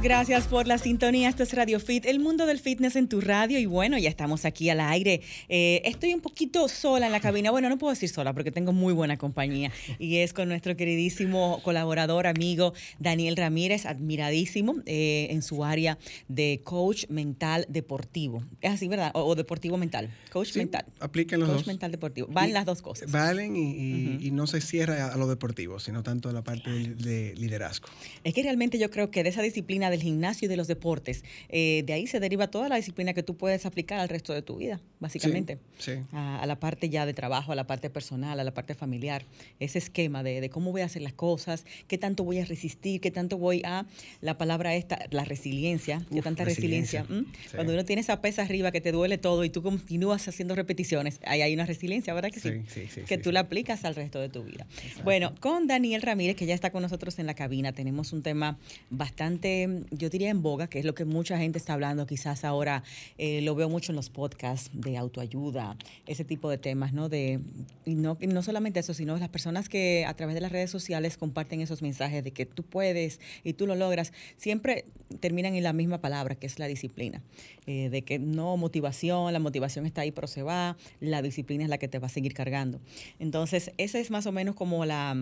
Gracias por la sintonía. Esto es Radio Fit, el mundo del fitness en tu radio. Y bueno, ya estamos aquí al aire. Eh, estoy un poquito sola en la cabina. Bueno, no puedo decir sola porque tengo muy buena compañía. Y es con nuestro queridísimo colaborador, amigo Daniel Ramírez, admiradísimo eh, en su área de coach mental deportivo. Es así, ¿verdad? O, o deportivo mental. Coach Sí, mental. apliquen los coach dos. mental deportivo. Y- las dos cosas. Valen y, y- y no se cierra a lo deportivo, sino tanto a la parte de, de liderazgo. Es que realmente yo creo que de esa disciplina del gimnasio y de los deportes, eh, de ahí se deriva toda la disciplina que tú puedes aplicar al resto de tu vida, básicamente. Sí, sí. A, a la parte ya de trabajo, a la parte personal, a la parte familiar. Ese esquema de, de cómo voy a hacer las cosas, qué tanto voy a resistir, qué tanto voy a, la palabra esta, la resiliencia, qué Uf, tanta resiliencia. resiliencia. ¿m? Sí. Cuando uno tiene esa pesa arriba que te duele todo y tú continúas haciendo repeticiones, ahí hay una resiliencia, ¿verdad que sí? Sí, sí, sí, que tú la aplicas al resto de tu vida. Bueno, con Daniel Ramírez, que ya está con nosotros en la cabina, tenemos un tema bastante, yo diría en boga, que es lo que mucha gente está hablando, quizás ahora eh, lo veo mucho en los podcasts de autoayuda, ese tipo de temas, ¿no? De, y no, no solamente eso, sino las personas que a través de las redes sociales comparten esos mensajes de que tú puedes y tú lo logras, siempre terminan en la misma palabra, que es la disciplina. Eh, de que no motivación, la motivación está ahí, pero se va, la disciplina es la que te va a seguir cargando. Entonces, esa es más o menos como la...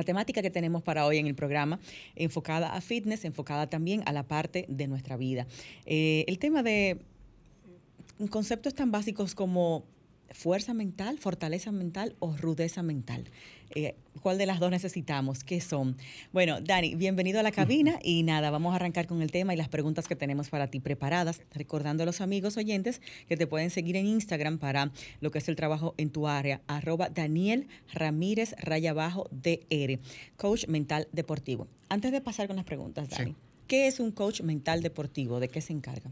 La temática que tenemos para hoy en el programa, enfocada a fitness, enfocada también a la parte de nuestra vida. Eh, el tema de conceptos tan básicos como fuerza mental, fortaleza mental o rudeza mental. Eh, ¿Cuál de las dos necesitamos? ¿Qué son? Bueno, Dani, bienvenido a la cabina y nada, vamos a arrancar con el tema y las preguntas que tenemos para ti preparadas, recordando a los amigos oyentes que te pueden seguir en Instagram para lo que es el trabajo en tu área, arroba Daniel Ramírez raya abajo DR, coach mental deportivo. Antes de pasar con las preguntas, Sí. Dani, ¿qué es un coach mental deportivo? ¿De qué se encarga?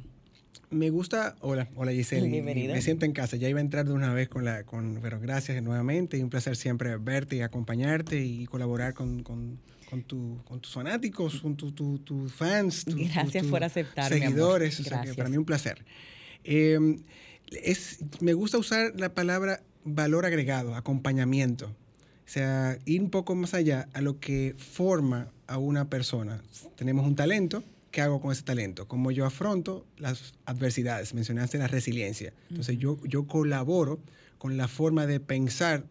Me gusta, hola, hola Giselle, Bienvenido. me siento en casa, ya iba a entrar de una vez con la, con, pero gracias nuevamente y un placer siempre verte y acompañarte y colaborar con, con, con, tu, con tus fanáticos, con tu- tu- tus fans, tu- tu- Gracias tus por aceptar, seguidores, o sea que para mí un placer. Eh, es, me gusta usar la palabra valor agregado, acompañamiento. O sea, ir un poco más allá a lo que forma a una persona. Tenemos un talento, ¿qué hago con ese talento? ¿Cómo yo afronto las adversidades? Mencionaste la resiliencia. Entonces yo, yo colaboro con la forma de pensar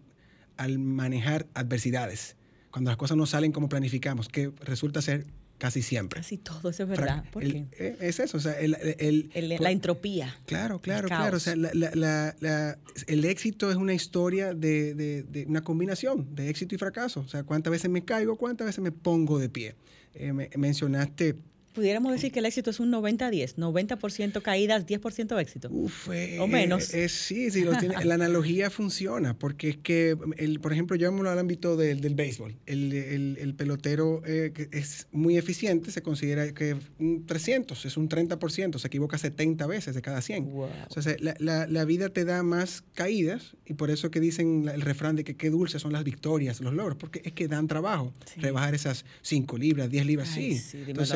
al manejar adversidades. Cuando las cosas no salen como planificamos, que resulta ser casi siempre. Casi todo eso es verdad. ¿Por qué? eh, Es eso, o sea, el, el- El- por- la entropía. Claro, claro, claro. O sea, la- la- la- el éxito es una historia de, de- de una combinación de éxito y fracaso. O sea, cuántas veces me caigo, cuántas veces me pongo de pie. Eh, me- mencionaste Pudiéramos decir que el éxito es un 90-10, 90% caídas, 10% éxito. Uf, eh, O menos. eh, sí, sí, lo tiene- la analogía funciona, porque es que, el, por ejemplo, llevámoslo al ámbito del- del béisbol. El, el- el pelotero eh, que es muy eficiente, se considera que un 300, es un 30%, se equivoca 70 veces de cada 100. Wow. O sea, la, la- la vida te da más caídas, y por eso que dicen el refrán de que qué dulces son las victorias, los logros, porque es que dan trabajo. Sí. Rebajar esas 5 libras, 10 libras, Ay, sí. sí, entonces.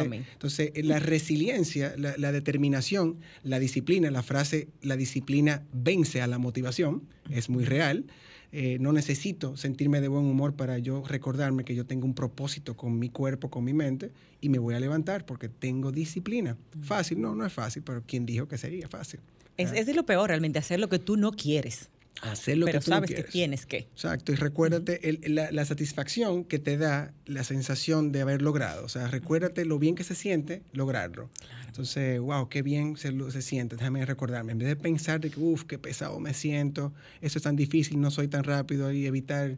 Entonces, eh, la resiliencia, la, la determinación, la disciplina, la frase, la disciplina vence a la motivación, es muy real. Eh, no necesito sentirme de buen humor para yo recordarme que yo tengo un propósito con mi cuerpo, con mi mente, y me voy a levantar porque tengo disciplina. Fácil, no, no es fácil, pero ¿quién dijo que sería fácil? Es, es de lo peor realmente, hacer lo que tú no quieres. Hacer lo pero que tú sabes que quieres. tienes que. Exacto, y recuérdate el- la, la satisfacción que te da la sensación de haber logrado. O sea, recuérdate lo bien que se siente lograrlo. Entonces, wow, qué bien se, se siente. Déjame recordarme. En vez de pensar de que, uff, qué pesado me siento, eso es tan difícil, no soy tan rápido y evitar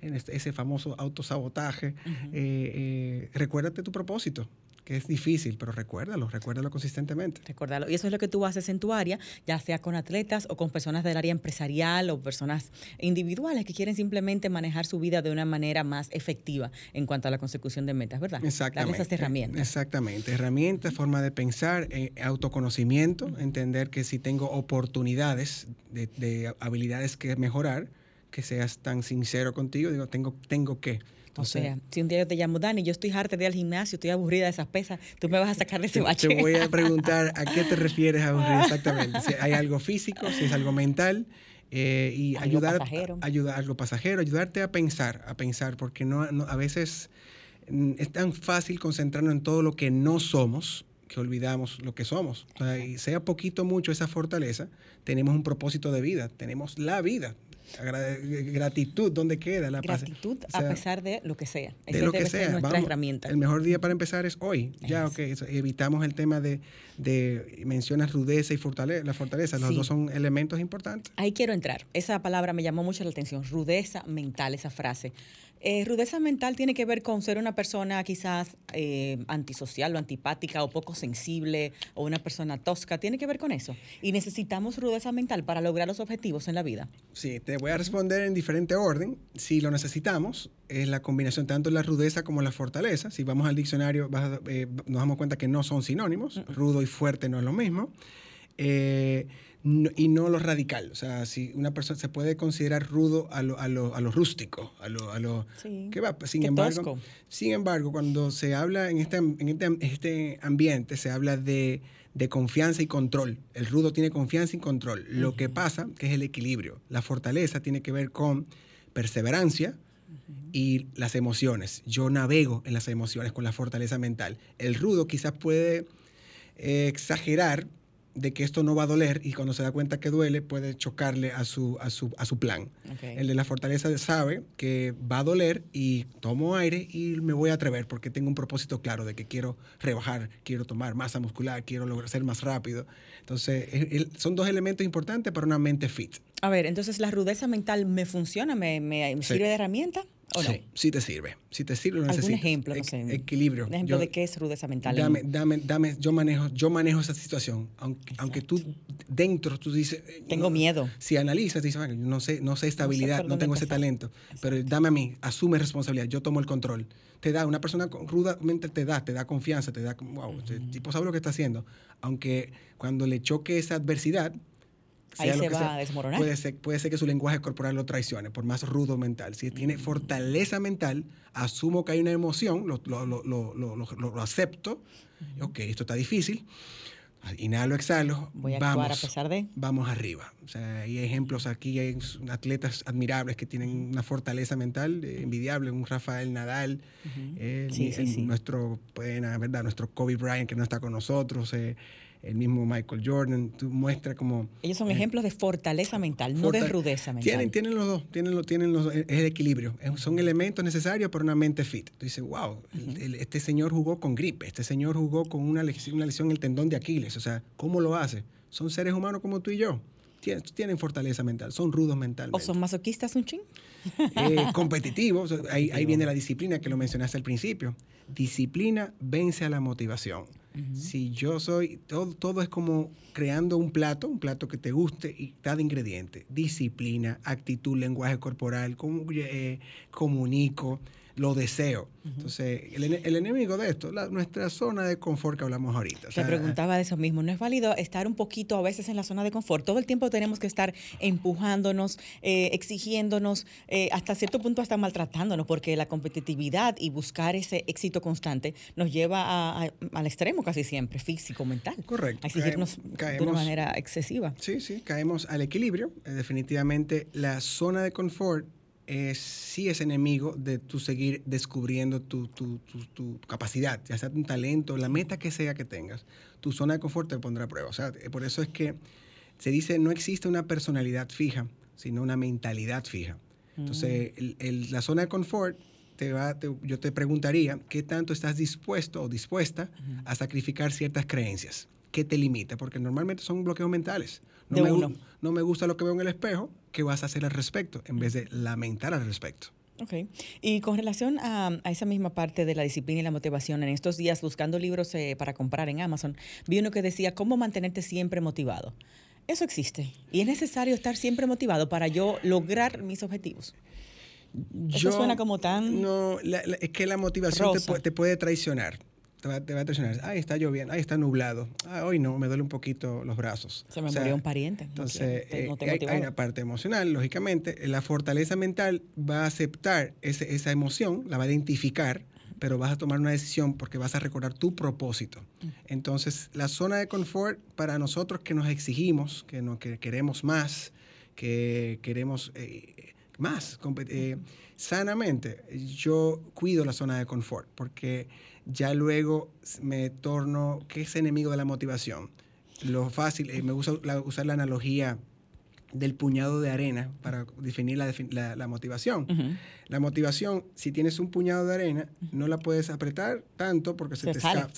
este- ese famoso autosabotaje, eh, eh, recuérdate tu propósito. Que es difícil, pero recuérdalo, recuérdalo consistentemente. Recordarlo. Y eso es lo que tú haces en tu área, ya sea con atletas o con personas del área empresarial o personas individuales que quieren simplemente manejar su vida de una manera más efectiva en cuanto a la consecución de metas, ¿verdad? Exactamente. Darles esas herramientas. Exactamente. Herramientas, forma de pensar, eh, autoconocimiento, entender que si tengo oportunidades de, de habilidades que mejorar, que seas tan sincero contigo, digo, tengo, tengo que. O sea, si un día yo te llamo, Dani, yo estoy harta de ir al gimnasio, estoy aburrida de esas pesas, tú me vas a sacar de ese bache. te voy a preguntar a qué te refieres aburrida exactamente. Si hay algo físico, si es algo mental. eh, y Algo ayudar, pasajero. ayudar algo pasajero, ayudarte a pensar, a pensar, porque no, no- a veces mm, es tan fácil concentrarnos en todo lo que no somos que olvidamos lo que somos. O sea, y sea poquito o mucho esa fortaleza, tenemos un propósito de vida, tenemos la vida. Agra- gratitud, ¿dónde queda? La paz? Gratitud O sea, a pesar de lo que sea. de lo que debe ser sea. nuestra Vamos, herramienta. El mejor día para empezar es hoy. Ya, Eso. ok. evitamos el tema de, de mencionas rudeza y fortaleza. La fortaleza, los Sí. dos son elementos importantes. Ahí quiero entrar. Esa palabra me llamó mucho la atención. Rudeza mental, esa frase. Eh, rudeza mental tiene que ver con ser una persona quizás eh, antisocial o antipática o poco sensible o una persona tosca. Tiene que ver con eso. Y necesitamos rudeza mental para lograr los objetivos en la vida. Sí, te voy a responder en diferente orden. Si lo necesitamos, es la combinación tanto la rudeza como la fortaleza. Si vamos al diccionario, vas eh, nos damos cuenta que no son sinónimos. Rudo y fuerte no es lo mismo. Eh, no- y no lo radical. O sea, si una persona se puede considerar rudo a lo, a lo, a lo rústico, a lo, a lo Sí. ¿qué va? Sin Qué embargo, tosco. sin embargo, cuando se habla en este, en este, este ambiente, se habla de, de confianza y control. El rudo tiene confianza y control. Lo que pasa que es el equilibrio. La fortaleza tiene que ver con perseverancia y las emociones. Yo navego en las emociones con la fortaleza mental. El rudo quizás puede eh, exagerar de que esto no va a doler y cuando se da cuenta que duele puede chocarle a su, a su, a su plan. El de la fortaleza sabe que va a doler y tomo aire y me voy a atrever porque tengo un propósito claro de que quiero rebajar, quiero tomar masa muscular, quiero lograr ser más rápido. Entonces, el- son dos elementos importantes para una mente fit. A ver, entonces la rudeza mental me funciona, me, me- me Sí. sirve de herramienta o no? Sí, sí te sirve. Si te sirve, lo ¿Algún necesitas. ejemplo? No sé. Equilibrio. Un ejemplo Yo- de qué es rudeza mental. Dame, dame, dame, yo manejo, yo manejo esa situación. Aunque, aunque tú dentro tú dices. eh, Tengo miedo. Si analizas, dices, "Bueno, yo no sé, no sé esta habilidad, por no, tengo ese empezar". talento. Pero dame a mí, asume responsabilidad, yo tomo el control. Te da, una persona rudamente te da, te da confianza, te da, wow, este tipo sabe lo que está haciendo. Aunque cuando le choque esa adversidad, Ahí se va sea, a desmoronar. Puede ser, puede ser que su lenguaje corporal lo traicione, por más rudo mental. Si Mm. tiene fortaleza mental, asumo que hay una emoción, lo, lo, lo, lo, acepto. Ok, esto está difícil. Inhalo, exhalo. Voy a vamos, actuar a pesar de. Vamos arriba. O sea, hay ejemplos aquí, hay atletas admirables que tienen una fortaleza mental eh, envidiable, un Rafael Nadal, el- Sí, sí, el- sí. nuestro, la verdad, nuestro Kobe Bryant que no está con nosotros, eh, el mismo Michael Jordan, tú muestra como Ellos son eh, ejemplos de fortaleza mental, no de rudeza mental. Tienen, tienen los dos, tienen, lo- tienen los, es el equilibrio. Son elementos necesarios para una mente fit. Tú dices, wow, el- el- este señor jugó con gripe, este señor jugó con una lesión, una lesión en el tendón de Aquiles. O sea, ¿cómo lo hace? Son seres humanos como tú y yo. Tienen, tienen fortaleza mental, son rudos mentalmente. ¿O son masoquistas un chin? Eh, competitivos. Ahí, ahí viene la disciplina que lo mencionaste al principio. Disciplina vence a la motivación. Si yo soy, todo, todo es como creando un plato, un plato que te guste y cada ingrediente. Disciplina, actitud, lenguaje corporal, cómo, eh, comunico, lo deseo. Entonces, el, ene- el enemigo de esto, la- nuestra zona de confort que hablamos ahorita. O Te preguntaba de eso mismo. ¿No es válido estar un poquito a veces en la zona de confort? Todo el tiempo tenemos que estar empujándonos, eh, exigiéndonos, eh, hasta cierto punto hasta maltratándonos, porque la competitividad y buscar ese éxito constante nos lleva a- a- al extremo casi siempre, físico, mental. Correcto. A exigirnos Caemos- de una manera excesiva. Sí, sí, caemos al equilibrio. Eh, definitivamente la zona de confort es, sí es enemigo de tu seguir descubriendo tu, tu- tu- tu capacidad, ya sea un talento, la meta que sea que tengas. Tu zona de confort te pondrá a prueba. O sea, eh, por eso es que se dice no existe una personalidad fija, sino una mentalidad fija. Entonces, el- el- la zona de confort, te va, te- yo te preguntaría, ¿qué tanto estás dispuesto o dispuesta a sacrificar ciertas creencias? ¿Qué te limita? Porque normalmente son bloqueos mentales. No, De me, uno. no me gusta lo que veo en el espejo, ¿qué vas a hacer al respecto? En vez de lamentar al respecto. Ok. Y con relación a, a, esa misma parte de la disciplina y la motivación, en estos días buscando libros eh, para comprar en Amazon, vi uno que decía cómo mantenerte siempre motivado. Eso existe. Y es necesario estar siempre motivado para yo lograr mis objetivos. Yo, Eso suena como tan. No, la, la, es que la motivación te, te, puede traicionar. Te va, te va, a traicionar. Ay, está lloviendo. Ay, está nublado. Ah, hoy no, me duele un poquito los brazos. Se me o sea, murió un pariente. Entonces, no, no eh, hay, hay, una parte emocional, lógicamente. La fortaleza mental va a aceptar ese, esa emoción, la va a identificar, pero vas a tomar una decisión porque vas a recordar tu propósito. Entonces, la zona de confort para nosotros que nos exigimos, que, no, que queremos más, que queremos eh, más, eh, sanamente, yo cuido la zona de confort porque ya luego me torno, ¿qué es enemigo de la motivación? Lo fácil, eh, me gusta la, usar la analogía del puñado de arena para definir la, la, la motivación. Uh -huh. La motivación, si tienes un puñado de arena, no la puedes apretar tanto porque se, se te escapa.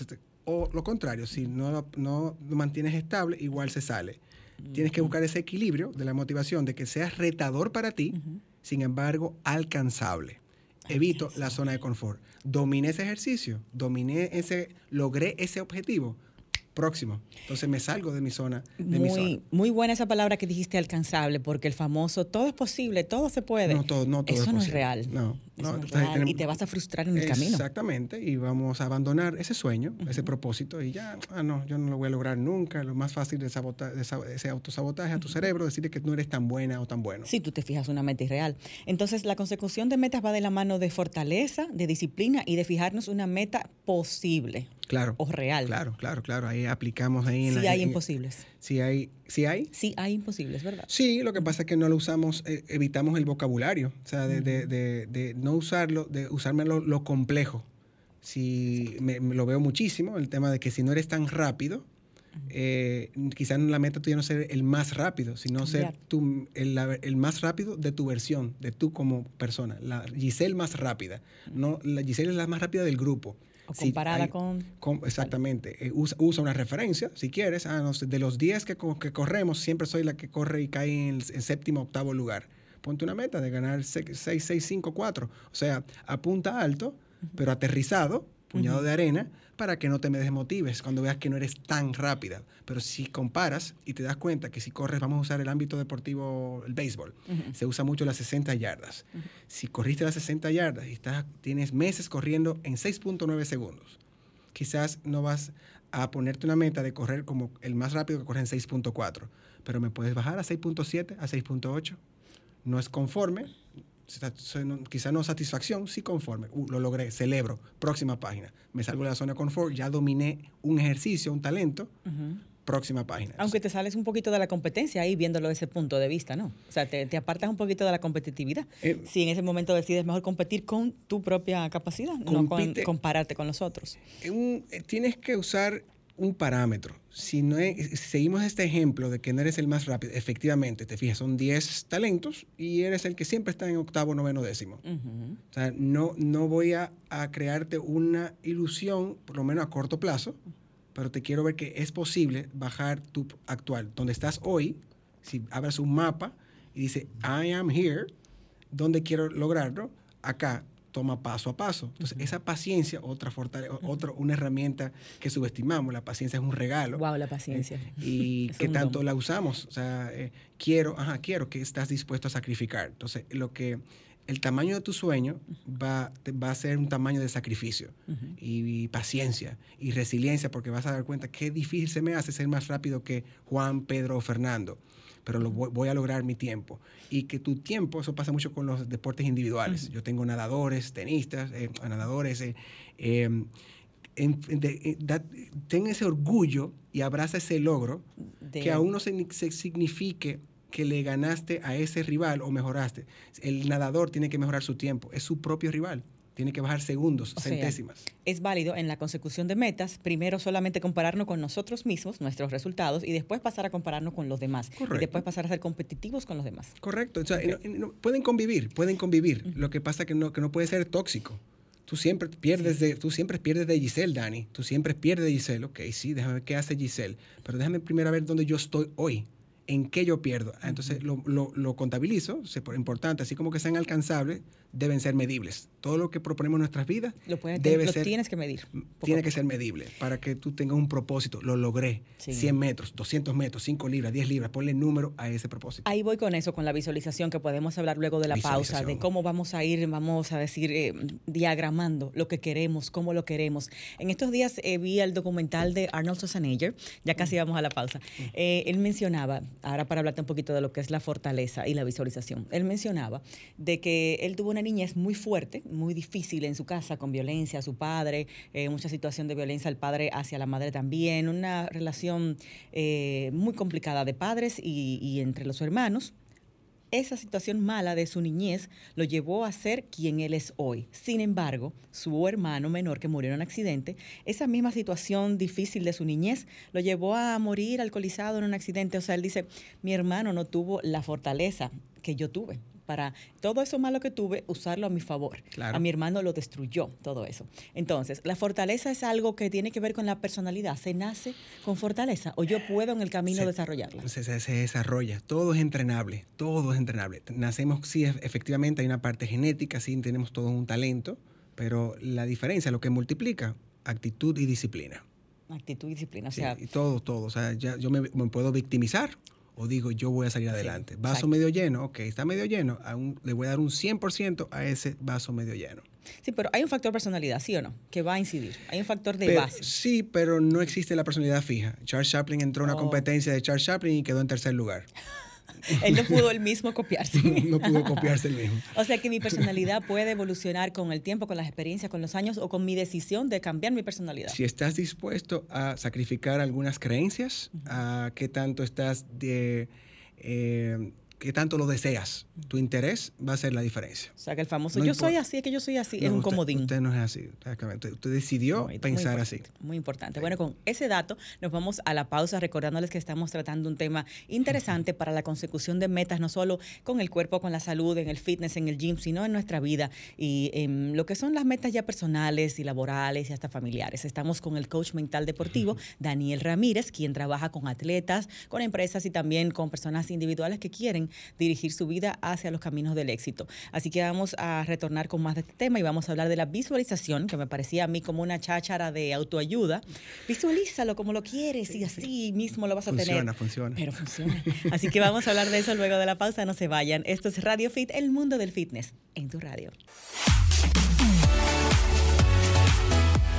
O lo contrario, si no, no lo mantienes estable, igual se sale. Uh -huh. Tienes que buscar ese equilibrio de la motivación, de que sea retador para ti, uh -huh. sin embargo, alcanzable. Evito la zona de confort. Dominé ese ejercicio, dominé ese, logré ese objetivo próximo. Entonces me salgo de mi zona. De muy, mi zona. muy buena esa palabra que dijiste alcanzable, porque el famoso todo es posible, todo se puede. No, todo, no todo Eso es no posible. es real. No, Eso no, no es real. Tenemos, y te vas a frustrar en el camino. Exactamente, y vamos a abandonar ese sueño, uh -huh. ese propósito, y ya, ah, no, yo no lo voy a lograr nunca. Lo más fácil de ese autosabotaje a tu cerebro, decirle que no eres tan buena o tan bueno. Sí, tú te fijas una meta irreal. Entonces, la consecución de metas va de la mano de fortaleza, de disciplina y de fijarnos una meta posible. Claro. O real. Claro, claro, claro. Ahí aplicamos ahí. Sí en la, hay en, imposibles. Sí hay. ¿Sí hay? Sí hay imposibles, ¿verdad? Sí, lo que pasa es que no lo usamos, eh, evitamos el vocabulario. O sea, de, de, de, de no usarlo, de usarme lo, lo complejo. Si me, me, lo veo muchísimo, el tema de que si no eres tan rápido, eh, quizás la meta tuya no ser el más rápido, sino ser tu, el, el, más rápido de tu versión, de tú como persona. La Giselle más rápida. No, la Giselle es la más rápida del grupo. O comparada si hay, con, con, Exactamente. Eh, usa, usa, una referencia, si quieres. Ah, no de los 10 que, que, corremos, siempre soy la que corre y cae en, el, en séptimo, octavo lugar. Ponte una meta de ganar 6, 6, 5, 4. O sea, apunta alto, uh -huh. pero aterrizado, puñado uh -huh. de arena, para que no te me desmotives cuando veas que no eres tan rápida. Pero si comparas y te das cuenta que si corres, vamos a usar el ámbito deportivo, el béisbol, uh -huh. se usa mucho las 60 yardas. Uh -huh. Si corriste las 60 yardas y estás, tienes meses corriendo en 6.9 segundos, quizás no vas a ponerte una meta de correr como el más rápido que corre en 6.4, pero me puedes bajar a 6.7, a 6.8. No es conforme, quizá no satisfacción, sí conforme. Uh, lo logré, celebro. Próxima página. Me salgo de la zona de confort, ya dominé un ejercicio, un talento. Uh -huh. Próxima página. Aunque te sales un poquito de la competencia ahí viéndolo desde ese punto de vista, ¿no? O sea, te, te apartas un poquito de la competitividad. Eh, si en ese momento decides mejor competir con tu propia capacidad, compite, no con compararte con los otros. Un, eh, tienes que usar un parámetro. Si, no es, si seguimos este ejemplo de que no eres el más rápido, efectivamente, te fijas, son 10 talentos y eres el que siempre está en octavo, noveno, décimo. Uh -huh. O sea, no, no voy a, a, crearte una ilusión, por lo menos a corto plazo, pero te quiero ver que es posible bajar tu actual. Donde estás hoy, si abres un mapa y dice, I am here, ¿dónde quiero lograrlo? Acá, toma paso a paso. Entonces, uh -huh. esa paciencia, otra fortaleza, uh -huh. otra, una herramienta que subestimamos. La paciencia es un regalo. Wow, la paciencia. Eh, y que tanto don. la usamos. O sea, eh, quiero, ajá, quiero que estás dispuesto a sacrificar. Entonces, lo que el tamaño de tu sueño va, va a ser un tamaño de sacrificio uh -huh. y, y, paciencia y resiliencia, porque vas a dar cuenta qué difícil se me hace ser más rápido que Juan, Pedro o Fernando pero lo voy, voy, a lograr mi tiempo. Y que tu tiempo, eso pasa mucho con los deportes individuales. Uh -huh. Yo tengo nadadores, tenistas, eh, nadadores. Eh, eh, en, de, da, ten ese orgullo y abraza ese logro de... que aún no se, se signifique que le ganaste a ese rival o mejoraste. El nadador tiene que mejorar su tiempo, es su propio rival tiene que bajar segundos, o centésimas. Sea, es válido en la consecución de metas, primero solamente compararnos con nosotros mismos, nuestros resultados, y después pasar a compararnos con los demás. Correcto. Y después pasar a ser competitivos con los demás. Correcto. O sea, okay. no, no, pueden convivir, pueden convivir. Uh -huh. Lo que pasa es que no, que no puede ser tóxico. Tú siempre pierdes sí. de, tú siempre pierdes de Giselle, Dani. Tú siempre pierdes de Giselle. Ok, sí, déjame ver qué hace Giselle. Pero déjame primero ver dónde yo estoy hoy en qué yo pierdo. Entonces uh -huh. lo, lo, lo, contabilizo, es importante, así como que sean alcanzables, deben ser medibles. Todo lo que proponemos en nuestras vidas Lo, puedes- debe lo ser, tienes que medir. tiene que ser medible para que tú tengas un propósito. Lo logré. Sí. 100 metros, 200 metros, 5 libras, 10 libras. Ponle número a ese propósito. Ahí voy con eso, con la visualización, que podemos hablar luego de la pausa, de cómo vamos a ir, vamos a decir, eh, diagramando lo que queremos, cómo lo queremos. En estos días eh, vi el documental de Arnold Schwarzenegger, ya casi vamos a la pausa. Eh, él mencionaba, ahora para hablarte un poquito de lo que es la fortaleza y la visualización, él mencionaba de que él tuvo una niñez muy fuerte, muy difícil en su casa, con violencia a su padre, eh, mucha situación de violencia al padre hacia la madre también, una relación eh, muy complicada de padres y, y entre los hermanos esa situación mala de su niñez lo llevó a ser quien él es hoy. Sin embargo, su hermano menor que murió en un accidente, esa misma situación difícil de su niñez lo llevó a morir alcoholizado en un accidente. O sea, él dice, mi hermano no tuvo la fortaleza que yo tuve para todo eso malo que tuve, usarlo a mi favor. Claro. A mi hermano lo destruyó, todo eso. Entonces, la fortaleza es algo que tiene que ver con la personalidad. ¿Se nace con fortaleza o yo puedo en el camino Se- desarrollarla? Se, se- se desarrolla, todo es entrenable, todo es entrenable. Nacemos, sí, ef- efectivamente hay una parte genética, sí, tenemos todo un talento, pero la diferencia, lo que multiplica, actitud y disciplina. Actitud y disciplina. O Sí, y todo, todo. O sea, ya yo me, me puedo victimizar o digo, yo voy a salir adelante. vaso medio lleno, ok, está medio lleno, un- le voy a dar un 100% a ese vaso medio lleno. Sí, pero hay un factor personalidad, ¿sí o no? Que va a incidir. Hay un factor de Pero- base. Sí, pero no existe la personalidad fija. Charles Chaplin entró a una Oh. competencia de Charles Chaplin y quedó en tercer lugar. Él no pudo él mismo copiarse. no pudo copiarse el mismo. O sea que mi personalidad puede evolucionar con el tiempo, con las experiencias, con los años o con mi decisión de cambiar mi personalidad. Si estás dispuesto a sacrificar algunas creencias, a qué tanto estás de, eh, qué tanto lo deseas, tu interés va a ser la diferencia. O sea que el famoso No yo importa. soy así, es que yo soy así, es un usted- comodín. Usted no es así, exactamente. Usted decidió Muy- muy pensar así. Muy importante. Bueno, con ese dato nos vamos a la pausa recordándoles que estamos tratando un tema interesante para la consecución de metas, no solo con el cuerpo, con la salud, en el fitness, en el gym, sino en nuestra vida y en lo que son las metas ya personales y laborales y hasta familiares. Estamos con el coach mental deportivo, Daniel Ramírez, quien trabaja con atletas, con empresas y también con personas individuales que quieren dirigir su vida hacia los caminos del éxito. Así que vamos a retornar con más de este tema y vamos a hablar de la visualización, que me parecía a mí como una cháchara de autoayuda. Visualízalo como lo quieres y así mismo lo vas a Funciona, tener. funciona. Pero funciona. Así que vamos a hablar de eso luego de la pausa. No se vayan. Esto es Radio Fit, el mundo del fitness, en tu radio.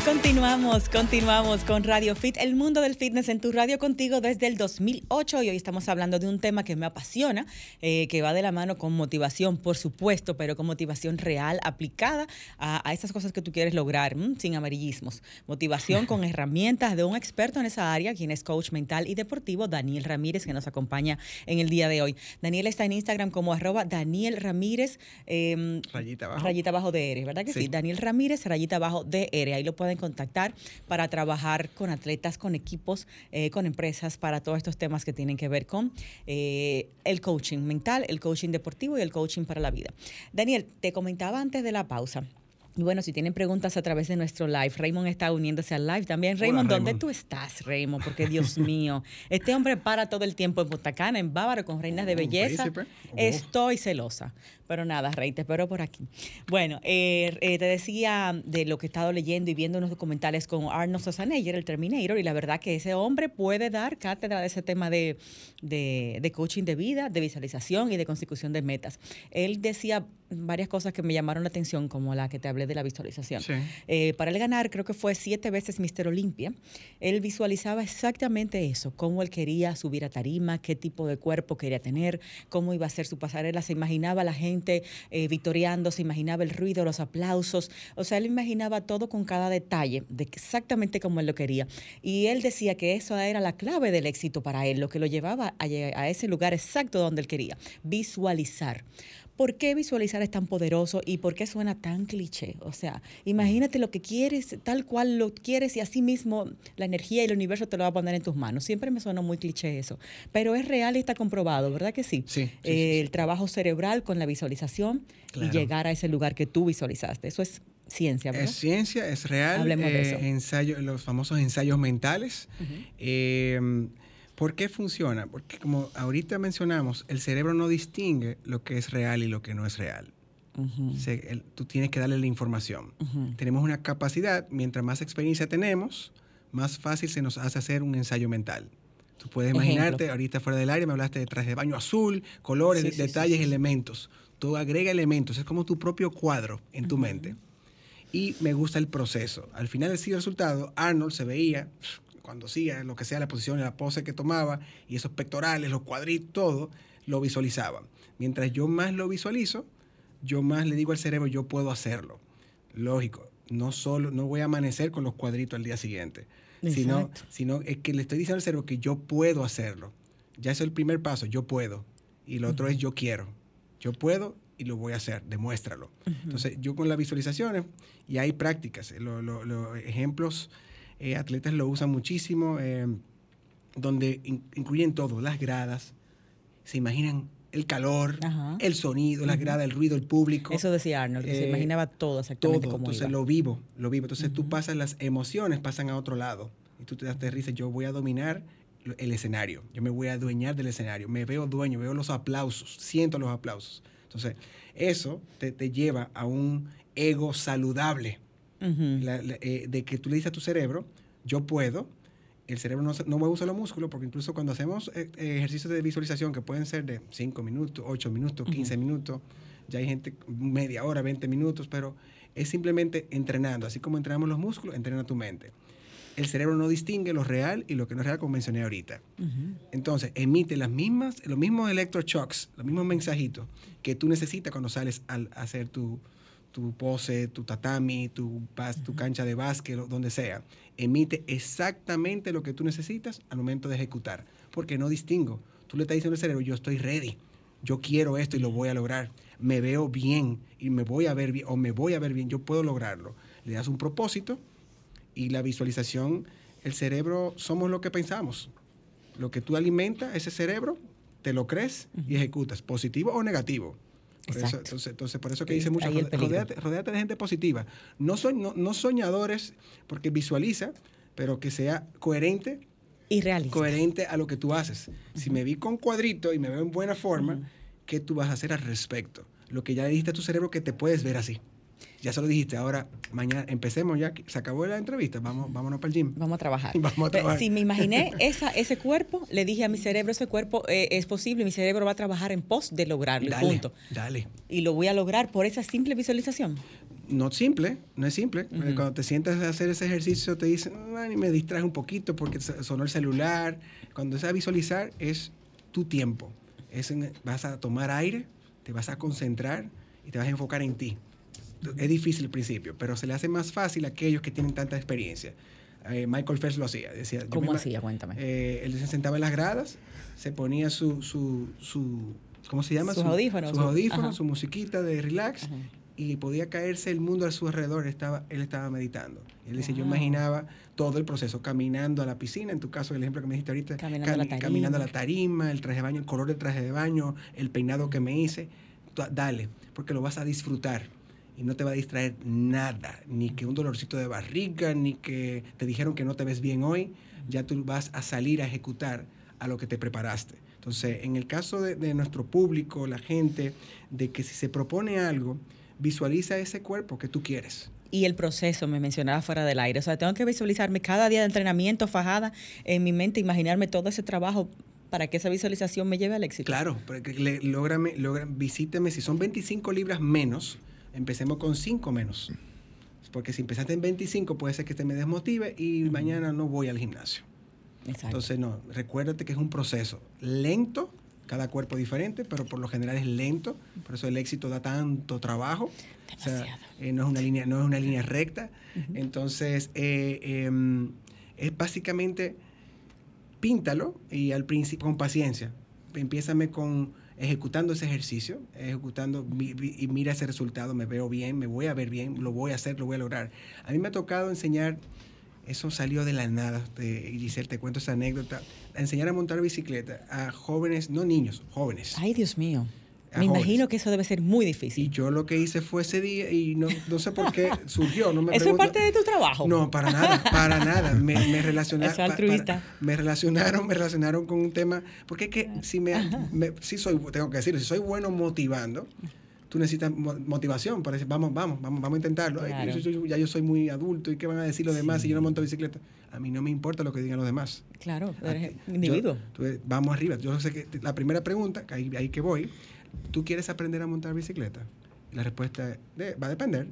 Continuamos, continuamos con Radio Fit, el mundo del fitness en tu radio contigo desde el 2008 y hoy estamos hablando de un tema que me apasiona, eh, que va de la mano con motivación, por supuesto, pero con motivación real aplicada a, a esas cosas que tú quieres lograr, mm, sin amarillismos. Motivación con herramientas de un experto en esa área, quien es coach mental y deportivo, Daniel Ramírez, que nos acompaña en el día de hoy. Daniel está en Instagram como arroba Daniel Ramírez. em, Rayita abajo. Rayita abajo DR, ¿verdad que sí? Sí. Daniel Ramírez, rayita abajo DR. Ahí lo pueden contactar para trabajar con atletas, con equipos, eh, con empresas, para todos estos temas que tienen que ver con eh, el coaching mental, el coaching deportivo y el coaching para la vida. Daniel, te comentaba antes de la pausa. Y bueno, si tienen preguntas a través de nuestro live, Raymond está uniéndose al live también. Hola, Raymond, ¿dónde Raymond. tú estás, Raymond? Porque Dios mío, este hombre para todo el tiempo en Punta Cana, en Bávaro, con reinas de Oh, belleza. Oh. Estoy celosa. Pero nada, Rey, te espero por aquí. Bueno, eh, eh, te decía de lo que he estado leyendo y viendo unos documentales con Arnold Schwarzenegger, el Terminator, y la verdad que ese hombre puede dar cátedra de ese tema de, de- de coaching de vida, de visualización y de consecución de metas. Él decía varias cosas que me llamaron la atención, como la que te hablé de la visualización. Sí. Eh, para él ganar, creo que fue siete veces Mister Olimpia, él visualizaba exactamente eso, cómo él quería subir a tarima, qué tipo de cuerpo quería tener, cómo iba a ser su pasarela, se imaginaba a la gente eh, victoriando, se imaginaba el ruido, los aplausos, o sea, él imaginaba todo con cada detalle, de exactamente como él lo quería. Y él decía que eso era la clave del éxito para él, lo que lo llevaba a, lle- a ese lugar exacto donde él quería, visualizar. ¿Por qué visualizar es tan poderoso y por qué suena tan cliché? O sea, imagínate lo que quieres, tal cual lo quieres y así mismo la energía y el universo te lo va a poner en tus manos. Siempre me suena muy cliché eso, pero es real y está comprobado, ¿verdad que sí? Sí, Eh, sí. El trabajo cerebral con la visualización Claro. y llegar a ese lugar que tú visualizaste. Eso es ciencia, ¿verdad? Es ciencia, es real. Hablemos de eh, eso. ensayo- los famosos ensayos mentales. Eh, ¿Por qué funciona? Porque como ahorita mencionamos, el cerebro no distingue lo que es real y lo que no es real. Se- el- tú tienes que darle la información. Tenemos una capacidad, mientras más experiencia tenemos, más fácil se nos hace hacer un ensayo mental. Tú puedes Ejemplo. imaginarte, ahorita fuera del área me hablaste de traje de baño azul, colores, Sí, sí, sí, detalles, sí, elementos. Tú agrega elementos, es como tu propio cuadro en tu mente. Y me gusta el proceso. Al final del resultado, Arnold se veía, cuando hacía lo que sea la posición, la pose que tomaba, y esos pectorales, los cuadritos, todo, lo visualizaba. Mientras yo más lo visualizo, yo más le digo al cerebro, yo puedo hacerlo. Lógico, no solo, no voy a amanecer con los cuadritos al día siguiente, sino, Exacto. sino es que le estoy diciendo al cerebro que yo puedo hacerlo. Ya es el primer paso, yo puedo. Y lo otro es yo quiero. Yo puedo y lo voy a hacer, demuéstralo. Entonces, yo con las visualizaciones, y hay prácticas, lo- lo- los ejemplos, eh, atletas lo usan muchísimo, eh, donde in- incluyen todo, las gradas, se imaginan el calor, Ajá. el sonido, las gradas, el ruido, el público. Eso decía Arnold, que se Eh, imaginaba todo exactamente todo. Entonces iba. lo vivo, lo vivo. Entonces tú pasas las emociones, pasan a otro lado. Y tú te das de risa, yo voy a dominar el escenario. Yo me voy a adueñar del escenario. Me veo dueño, veo los aplausos, siento los aplausos. Entonces, eso te, te lleva a un ego saludable. Ujú. La- la- eh, de que tú le dices a tu cerebro, yo puedo. El cerebro no, no usa los músculos porque incluso cuando hacemos eh, eh, ejercicios de visualización que pueden ser de 5 minutos, 8 minutos, 15 minutos, ya hay gente media hora, 20 minutos, pero es simplemente entrenando. Así como entrenamos los músculos, entrena tu mente. El cerebro no distingue lo real y lo que no es real, como mencioné ahorita. Entonces, emite las mismas, los mismos electroshocks, los mismos mensajitos que tú necesitas cuando sales al hacer tu, tu pose, tu tatami, tu, bas- tu cancha de básquet, donde sea. Emite exactamente lo que tú necesitas al momento de ejecutar. Porque no distingo. Tú le estás diciendo al cerebro, yo estoy ready. Yo quiero esto y lo voy a lograr. Me veo bien y me voy a ver bien, o me voy a ver bien, yo puedo lograrlo. Le das un propósito y la visualización, el cerebro somos lo que pensamos. Lo que tú alimentas, ese cerebro, te lo crees y ejecutas, positivo o negativo. Por eso, entonces, entonces, por eso que dice mucho, rodéate, rodéate de gente positiva. No, soñ- no, no soñadores, porque visualiza, pero que sea coherente Y realista. coherente a lo que tú haces. Si me vi con cuadrito y me veo en buena forma, ¿qué tú vas a hacer al respecto? Lo que ya le dijiste a tu cerebro que te puedes ver así. Ya se lo dijiste. Ahora, mañana empecemos ya. Se acabó la entrevista. Vamos, vámonos para el gym. Vamos a trabajar. Vamos a trabajar. Si me imaginé esa, ese cuerpo, le dije a mi cerebro, ese cuerpo eh, es posible, mi cerebro va a trabajar en pos de lograrlo, y Dale, punto. dale. Y lo voy a lograr por esa simple visualización. No simple, no es simple. Eh, Cuando te sientas a hacer ese ejercicio, te dicen, "Ay, me distraes un poquito porque sonó el celular. Cuando es a visualizar, es tu tiempo. Es en- vas a tomar aire, te vas a concentrar y te vas a enfocar en ti. Es difícil al principio, pero se le hace más fácil a aquellos que tienen tanta experiencia. Eh, Michael Phelps lo hacía. Decía, yo ¿Cómo me hacía? Cuéntame. eh, él se sentaba en las gradas, se ponía su, su, su ¿cómo se llama? Sus Su- audífonos, Sus su- audífonos, su musiquita de relax, Ajá. y podía caerse el mundo a su alrededor. Estaba, él estaba meditando. Él yo Wow. imaginaba todo el proceso, caminando a la piscina, en tu caso, el ejemplo que me dijiste ahorita, Caminando a la cami- caminando a la tarima. el traje de baño, el color del traje de baño, el peinado que me hice. Dale, porque lo vas a disfrutar y no te va a distraer nada, ni que un dolorcito de barriga, ni que te dijeron que no te ves bien hoy, ya tú vas a salir a ejecutar a lo que te preparaste. Entonces, en el caso de, de nuestro público, la gente, de que si se propone algo, visualiza ese cuerpo que tú quieres. Y el proceso, me mencionaba fuera del aire. O sea, tengo que visualizarme cada día de entrenamiento fajada en mi mente, imaginarme todo ese trabajo para que esa visualización me lleve al éxito. Claro, porque le, lógrame, logra- visíteme, si son 25 libras menos, empecemos con 5 menos. Porque si empezaste en 25, puede ser que te me desmotive y mañana no voy al gimnasio. Exacto. Entonces, no, recuérdate que es un proceso lento, cada cuerpo diferente, pero por lo general es lento, por eso el éxito da tanto trabajo. O sea, Demasiado. eh, no, es una línea, no es una línea recta. Entonces, eh, em, es básicamente píntalo y al principio con paciencia. Empiézame con ejecutando ese ejercicio, ejecutando y mira ese resultado, me veo bien, me voy a ver bien, lo voy a hacer, lo voy a lograr. A mí me ha tocado enseñar, eso salió de la nada, Giselle, te cuento esa anécdota, enseñar a montar bicicleta a jóvenes, no niños, jóvenes. Ay, Dios mío. Me jóvenes. imagino que eso debe ser muy Y difícil. yo lo que hice fue ese día y no, no sé por qué surgió. No me ¿Eso es parte de tu trabajo? No, para nada, para nada. Me, me relacionaron. Es altruista. me relacionaron, me relacionaron con un tema. Porque es que si me, me- sí soy, tengo que decirlo, si soy bueno motivando, tú necesitas motivación para decir, vamos, vamos, vamos, vamos a intentarlo. ya yo soy muy adulto y qué van a decir los demás si yo no monto bicicleta. A mí no me importa lo que digan los demás. Claro, eres individuo. vamos arriba. Yo sé que la primera pregunta, que ahí, ahí que voy, ¿tú quieres aprender a montar bicicleta? La respuesta va a depender.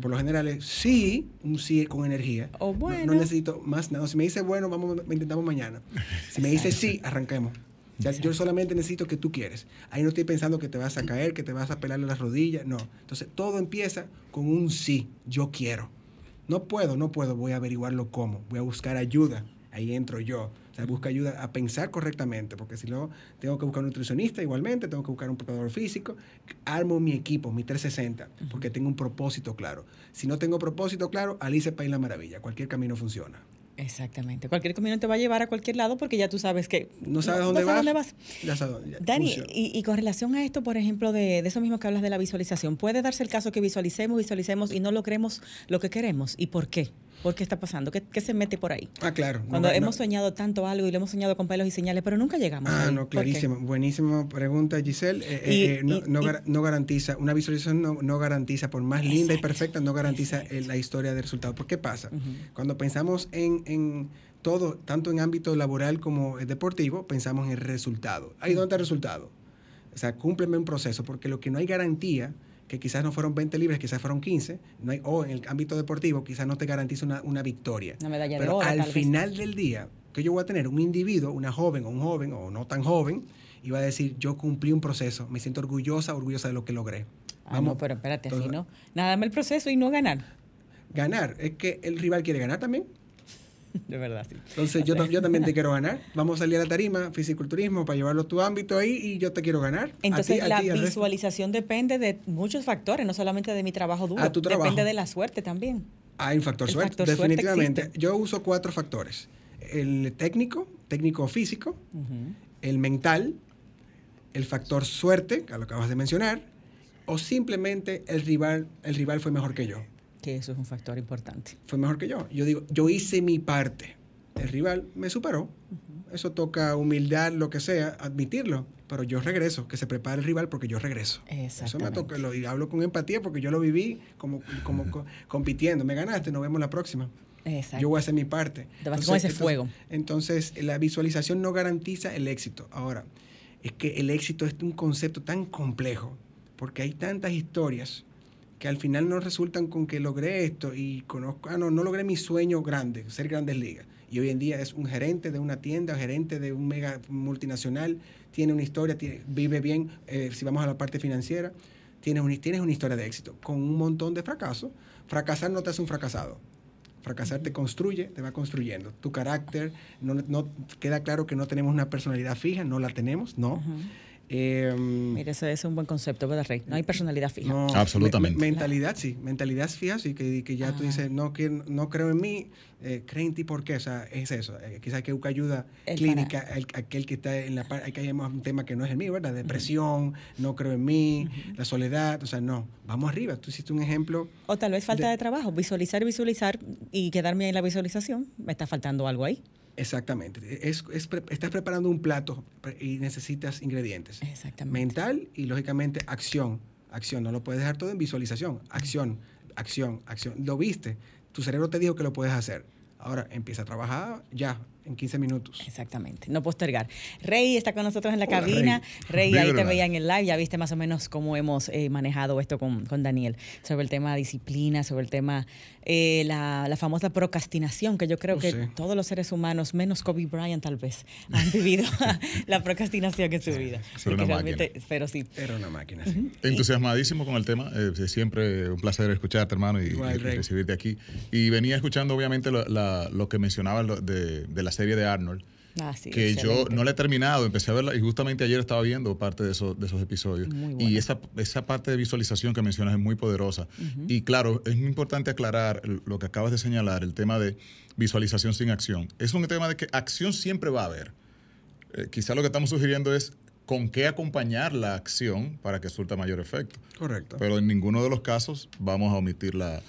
Por lo general es sí, un sí con energía. O bueno. no, necesito más nada. Si me dice bueno, vamos, intentamos mañana. Si me dice sí, arranquemos yo solamente necesito que tú quieres. Ahí no estoy pensando que te vas a caer, que te vas a pelarle las rodillas. No. Entonces, todo empieza con un sí. Yo quiero. No puedo, no puedo. Voy a averiguarlo cómo. Voy a buscar ayuda. Ahí entro yo. O sea, busco ayuda a pensar correctamente, porque si no, tengo que buscar un nutricionista igualmente, tengo que buscar un preparador físico. Armo mi equipo, mi 360, porque tengo un propósito claro. Si no tengo propósito claro, Alice País la Maravilla. Cualquier camino funciona. Exactamente. Cualquier camino te va a llevar a cualquier lado porque ya tú sabes que... No sabes dónde, vas, dónde vas. Ya sabes dónde, Dani, y, con relación a esto, por ejemplo, de, eso mismo que hablas de la visualización, ¿puede darse el caso que visualicemos, visualicemos y no logremos lo que queremos? ¿Y por qué? ¿Por qué está pasando? ¿Qué, se mete por ahí? Ah, claro. Cuando hemos soñado tanto algo y lo hemos soñado con pelos y señales, pero nunca llegamos. Ah, no, clarísimo. Buenísima pregunta, Giselle. Eh, eh, eh, no, garantiza, una visualización no, garantiza, por más linda y perfecta, no garantiza la historia de resultado. ¿Por qué pasa? Cuando pensamos en todo, tanto en ámbito laboral como deportivo, pensamos en el resultado. Ahí dónde está el resultado. O sea, cúmpleme un proceso, porque lo que no hay garantía, que quizás no fueron 20 libres, quizás fueron 15, no hay, o en el ámbito deportivo, quizás no te garantiza una, victoria. Una medalla Pero de oro, al final del día, que yo voy a tener un individuo, una joven o un joven, o no tan joven, y va a decir, yo cumplí un proceso, me siento orgullosa, orgullosa de lo que logré. Ah, Vamos. no, pero espérate, así no. Nada más el proceso y no ganar. Ganar, es que el rival quiere ganar también. De verdad, sí. Entonces, yo, yo, también te quiero ganar. Vamos a salir a la tarima, fisiculturismo, para llevarlo a tu ámbito ahí y yo te quiero ganar. Entonces, la visualización depende de muchos factores, no solamente de mi trabajo duro. Depende de la suerte también. Hay un factor suerte, definitivamente. yo uso cuatro factores. El técnico, técnico físico, el mental, el factor suerte, que lo acabas de mencionar, o simplemente el rival, el rival fue mejor que yo que eso es un factor importante. Fue mejor que yo. Yo digo, yo hice mi parte. El rival me superó. Eso toca humildad, lo que sea, admitirlo. Pero yo regreso, que se prepare el rival porque yo regreso. Eso me toca, lo, y hablo con empatía porque yo lo viví como, como compitiendo. Me ganaste, nos vemos la próxima. Exacto. Yo voy a hacer mi parte. Te vas con ese fuego. Entonces, la visualización no garantiza el éxito. Ahora, es que el éxito es un concepto tan complejo porque hay tantas historias que al final no resultan con que logré esto y conozco, ah, no, no logré mi sueño grande, ser grandes ligas. Y hoy en día es un gerente de una tienda, gerente de un mega multinacional, tiene una historia, vive bien, eh, si vamos a la parte financiera, tienes, un, tienes una historia de éxito, con un montón de fracasos. Fracasar no te hace un fracasado. Fracasar te construye, te va construyendo. Tu carácter, no, no queda claro que no tenemos una personalidad fija, no la tenemos, no. Eh, Mira, ese es un buen concepto, ¿verdad, Rey? No hay personalidad fija. No, Absolutamente. mentalidad, sí. Mentalidad fija, sí, que, que ya tú ah. dices, no, que, no creo en mí, eh, cree en ti, ¿por qué? O sea, es eso. Eh, quizás que busca ayuda clínica, aquel que está en la parte, que hay un tema que no es el mío, ¿verdad? Depresión, no creo en mí, la soledad, o sea, no, vamos arriba. Tú hiciste un ejemplo. O tal vez falta de, de trabajo, visualizar, visualizar y quedarme en la visualización, me está faltando algo ahí. Exactamente. Es, estás preparando un plato y necesitas ingredientes. Exactamente. Mental y, lógicamente, acción. Acción. No lo puedes dejar todo en visualización. Acción, acción, acción. Lo viste. Tu cerebro te dijo que lo puedes hacer. Ahora empieza a trabajar ya, en 15 minutos. Exactamente, no postergar. Rey está con nosotros en la cabina. Rey, ahí te veía en el live, ya viste más o menos cómo hemos eh, manejado esto con, Daniel, sobre el tema disciplina, sobre el tema, eh, la, famosa procrastinación, que yo creo oh, que todos los seres humanos, menos Kobe Bryant tal vez, han vivido la procrastinación en su vida. Pero, una máquina. pero sí. Era una máquina, Entusiasmadísimo con el tema, eh, siempre un placer escucharte, hermano, y, recibirte aquí. Y venía escuchando, obviamente, lo, que mencionaba de, de las serie de Arnold. Ah, que yo no la he terminado, empecé a verla y justamente ayer estaba viendo parte de, esos, de esos episodios. Y esa, esa parte de visualización que mencionas es muy poderosa. Y claro, es muy importante aclarar lo que acabas de señalar, el tema de visualización sin acción. Es un tema de que acción siempre va a haber. Eh, quizá lo que estamos sugiriendo es con qué acompañar la acción para que surta mayor efecto. Correcto. Pero en ninguno de los casos vamos a omitir la,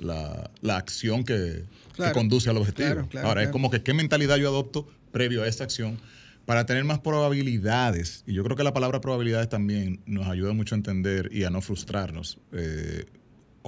la, la acción que, conduce al objetivo. Ahora, es como que qué mentalidad yo adopto previo a esta acción para tener más probabilidades. Y yo creo que la palabra probabilidades también nos ayuda mucho a entender y a no frustrarnos. Eh,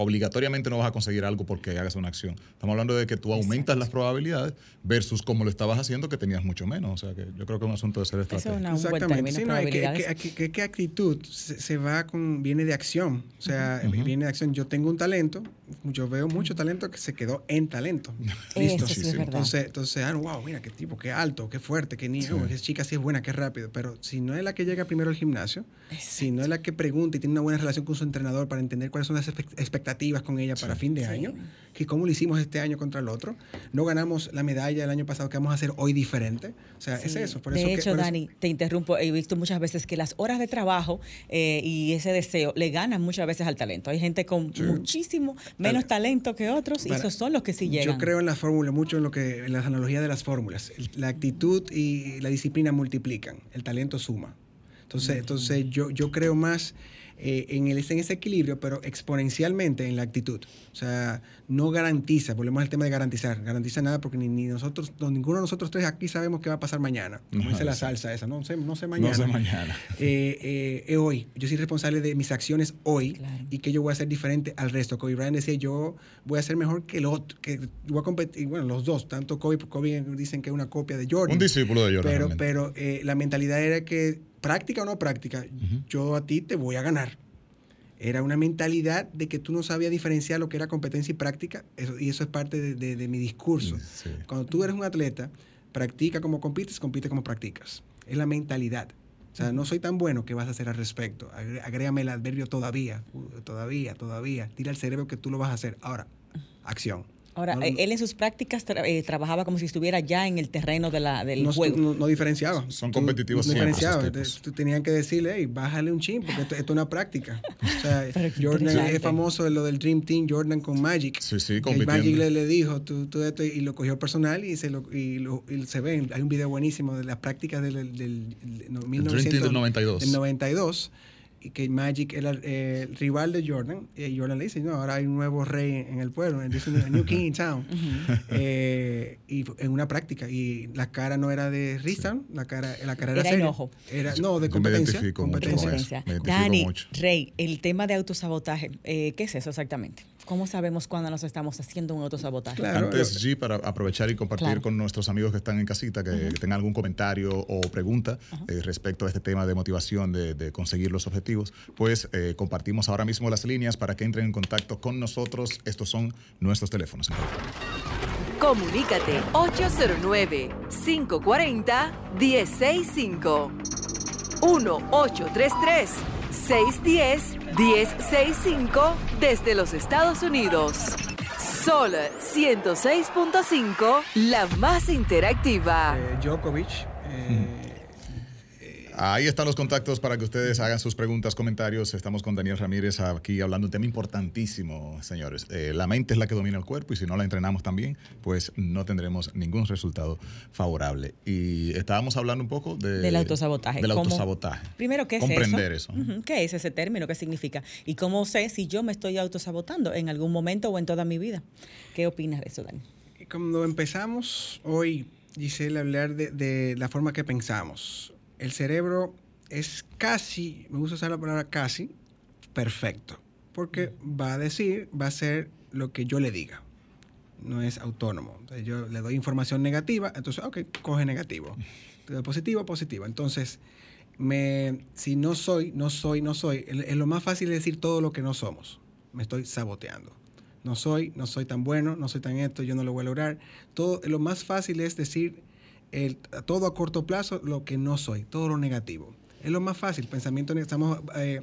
obligatoriamente no vas a conseguir algo porque hagas una acción. Estamos hablando de que tú aumentas las probabilidades versus como lo estabas haciendo que tenías mucho menos. O sea que yo creo que es un asunto de ser estratégico. Exactamente. Sí, no, que, que, actitud se, va con, viene de acción. O sea, viene de acción. Yo tengo un talento, yo veo mucho talento que se quedó en talento. Listo. Sí, sí, entonces, entonces, ah, wow, mira qué tipo, qué alto, qué fuerte, qué niño, qué chica sí es buena, qué rápido. Pero si no es la que llega primero al gimnasio, si no es la que pregunta y tiene una buena relación con su entrenador para entender cuáles son las expectativas con ella para fin de año, que cómo lo hicimos este año contra el otro, no ganamos la medalla del año pasado que vamos a hacer hoy diferente. O sea, es eso. Por de hecho, Dani, te interrumpo, he visto muchas veces que las horas de trabajo eh, y ese deseo le ganan muchas veces al talento. Hay gente con muchísimo menos talento que otros y esos son los que sí llegan. Yo creo en la fórmula, mucho en lo que en las analogías de las fórmulas. La actitud y la disciplina multiplican, el talento suma. Entonces, entonces yo, yo creo más eh, en, el, en ese equilibrio, pero exponencialmente en la actitud. O sea, no garantiza, volvemos al tema de garantizar, garantiza nada porque ni, ni nosotros, ninguno de nosotros tres aquí sabemos qué va a pasar mañana. Como dice la salsa esa, no sé, no sé mañana. No sé mañana. Eh, eh, hoy, yo soy responsable de mis acciones hoy y que yo voy a hacer diferente al resto. Kobe Bryant decía, yo voy a ser mejor que el otro, que voy a competir, bueno, los dos, tanto Kobe, Kobe dicen que es una copia de Jordan. Un discípulo de Jordan. Pero, pero la mentalidad era que práctica o no práctica, yo a ti te voy a ganar. Era una mentalidad de que tú no sabías diferenciar lo que era competencia y práctica, y eso es parte de, mi discurso. Cuando tú eres un atleta, practica como compites, compite como practicas. Es la mentalidad. O sea, no soy tan bueno que vas a hacer al respecto. Agrégame el adverbio todavía, todavía, todavía. Tira al cerebro que tú lo vas a hacer. Ahora, acción. Ahora, eh, él en sus prácticas eh, trabajaba como si estuviera ya en el terreno de la, del juego. No, diferenciaba. Son competitivos no diferenciaba. tenían que decirle, hey, bájale un chin, porque esto, es una práctica. O sea, Jordan es famoso de lo del Dream Team, Jordan con Magic. Sí, sí, Magic le, le dijo, tú, tú, esto, y lo cogió personal y se, lo, y, se ve, hay un video buenísimo de las prácticas del, del, del, del 92. Del 92 y que Magic era el rival de Jordan, y Jordan le dice, no, ahora hay un nuevo rey en el pueblo, dice New King in Town. Eh, y en una práctica, y la cara no era de Ristan, la cara, la cara era, era enojo. Era, no, de competencia. competencia. Dani, Rey, el tema de autosabotaje, eh, ¿qué es eso exactamente? ¿Cómo sabemos cuándo nos estamos haciendo un autosabotaje? Antes, G, para aprovechar y compartir con nuestros amigos que están en casita, que, tengan algún comentario o pregunta eh, respecto a este tema de motivación, de, conseguir los objetivos, pues eh, compartimos ahora mismo las líneas para que entren en contacto con nosotros. Estos son nuestros teléfonos. Comunícate 809-540-1065. 1-833. 610-1065 desde los Estados Unidos. Sol 106.5, la más interactiva. Eh, Djokovic. Eh, Ahí están los contactos para que ustedes hagan sus preguntas, comentarios. Estamos con Daniel Ramírez aquí hablando de un tema importantísimo, señores. Eh, la mente es la que domina el cuerpo y si no la entrenamos también, pues no tendremos ningún resultado favorable. Y estábamos hablando un poco de, del autosabotaje. Del autosabotaje. Primero, ¿qué es Comprender eso? ¿Qué es ese término? ¿Qué significa? ¿Y cómo sé si yo me estoy autosabotando en algún momento o en toda mi vida? ¿Qué opinas de eso, Dani? Cuando empezamos hoy, Giselle, a hablar de, de la forma que pensamos el cerebro es casi, me gusta usar la palabra casi, perfecto. Porque va a decir, va a ser lo que yo le diga. No es autónomo. yo le doy información negativa, entonces, ok, coge negativo. positivo, positivo. Entonces, me, si no soy, no soy, no soy, es lo más fácil de decir todo lo que no somos. Me estoy saboteando. No soy, no soy tan bueno, no soy tan esto, yo no lo voy a lograr. Todo, lo más fácil es decir el, todo a corto plazo lo que no soy, todo lo negativo. Es lo más fácil, pensamiento, estamos, eh,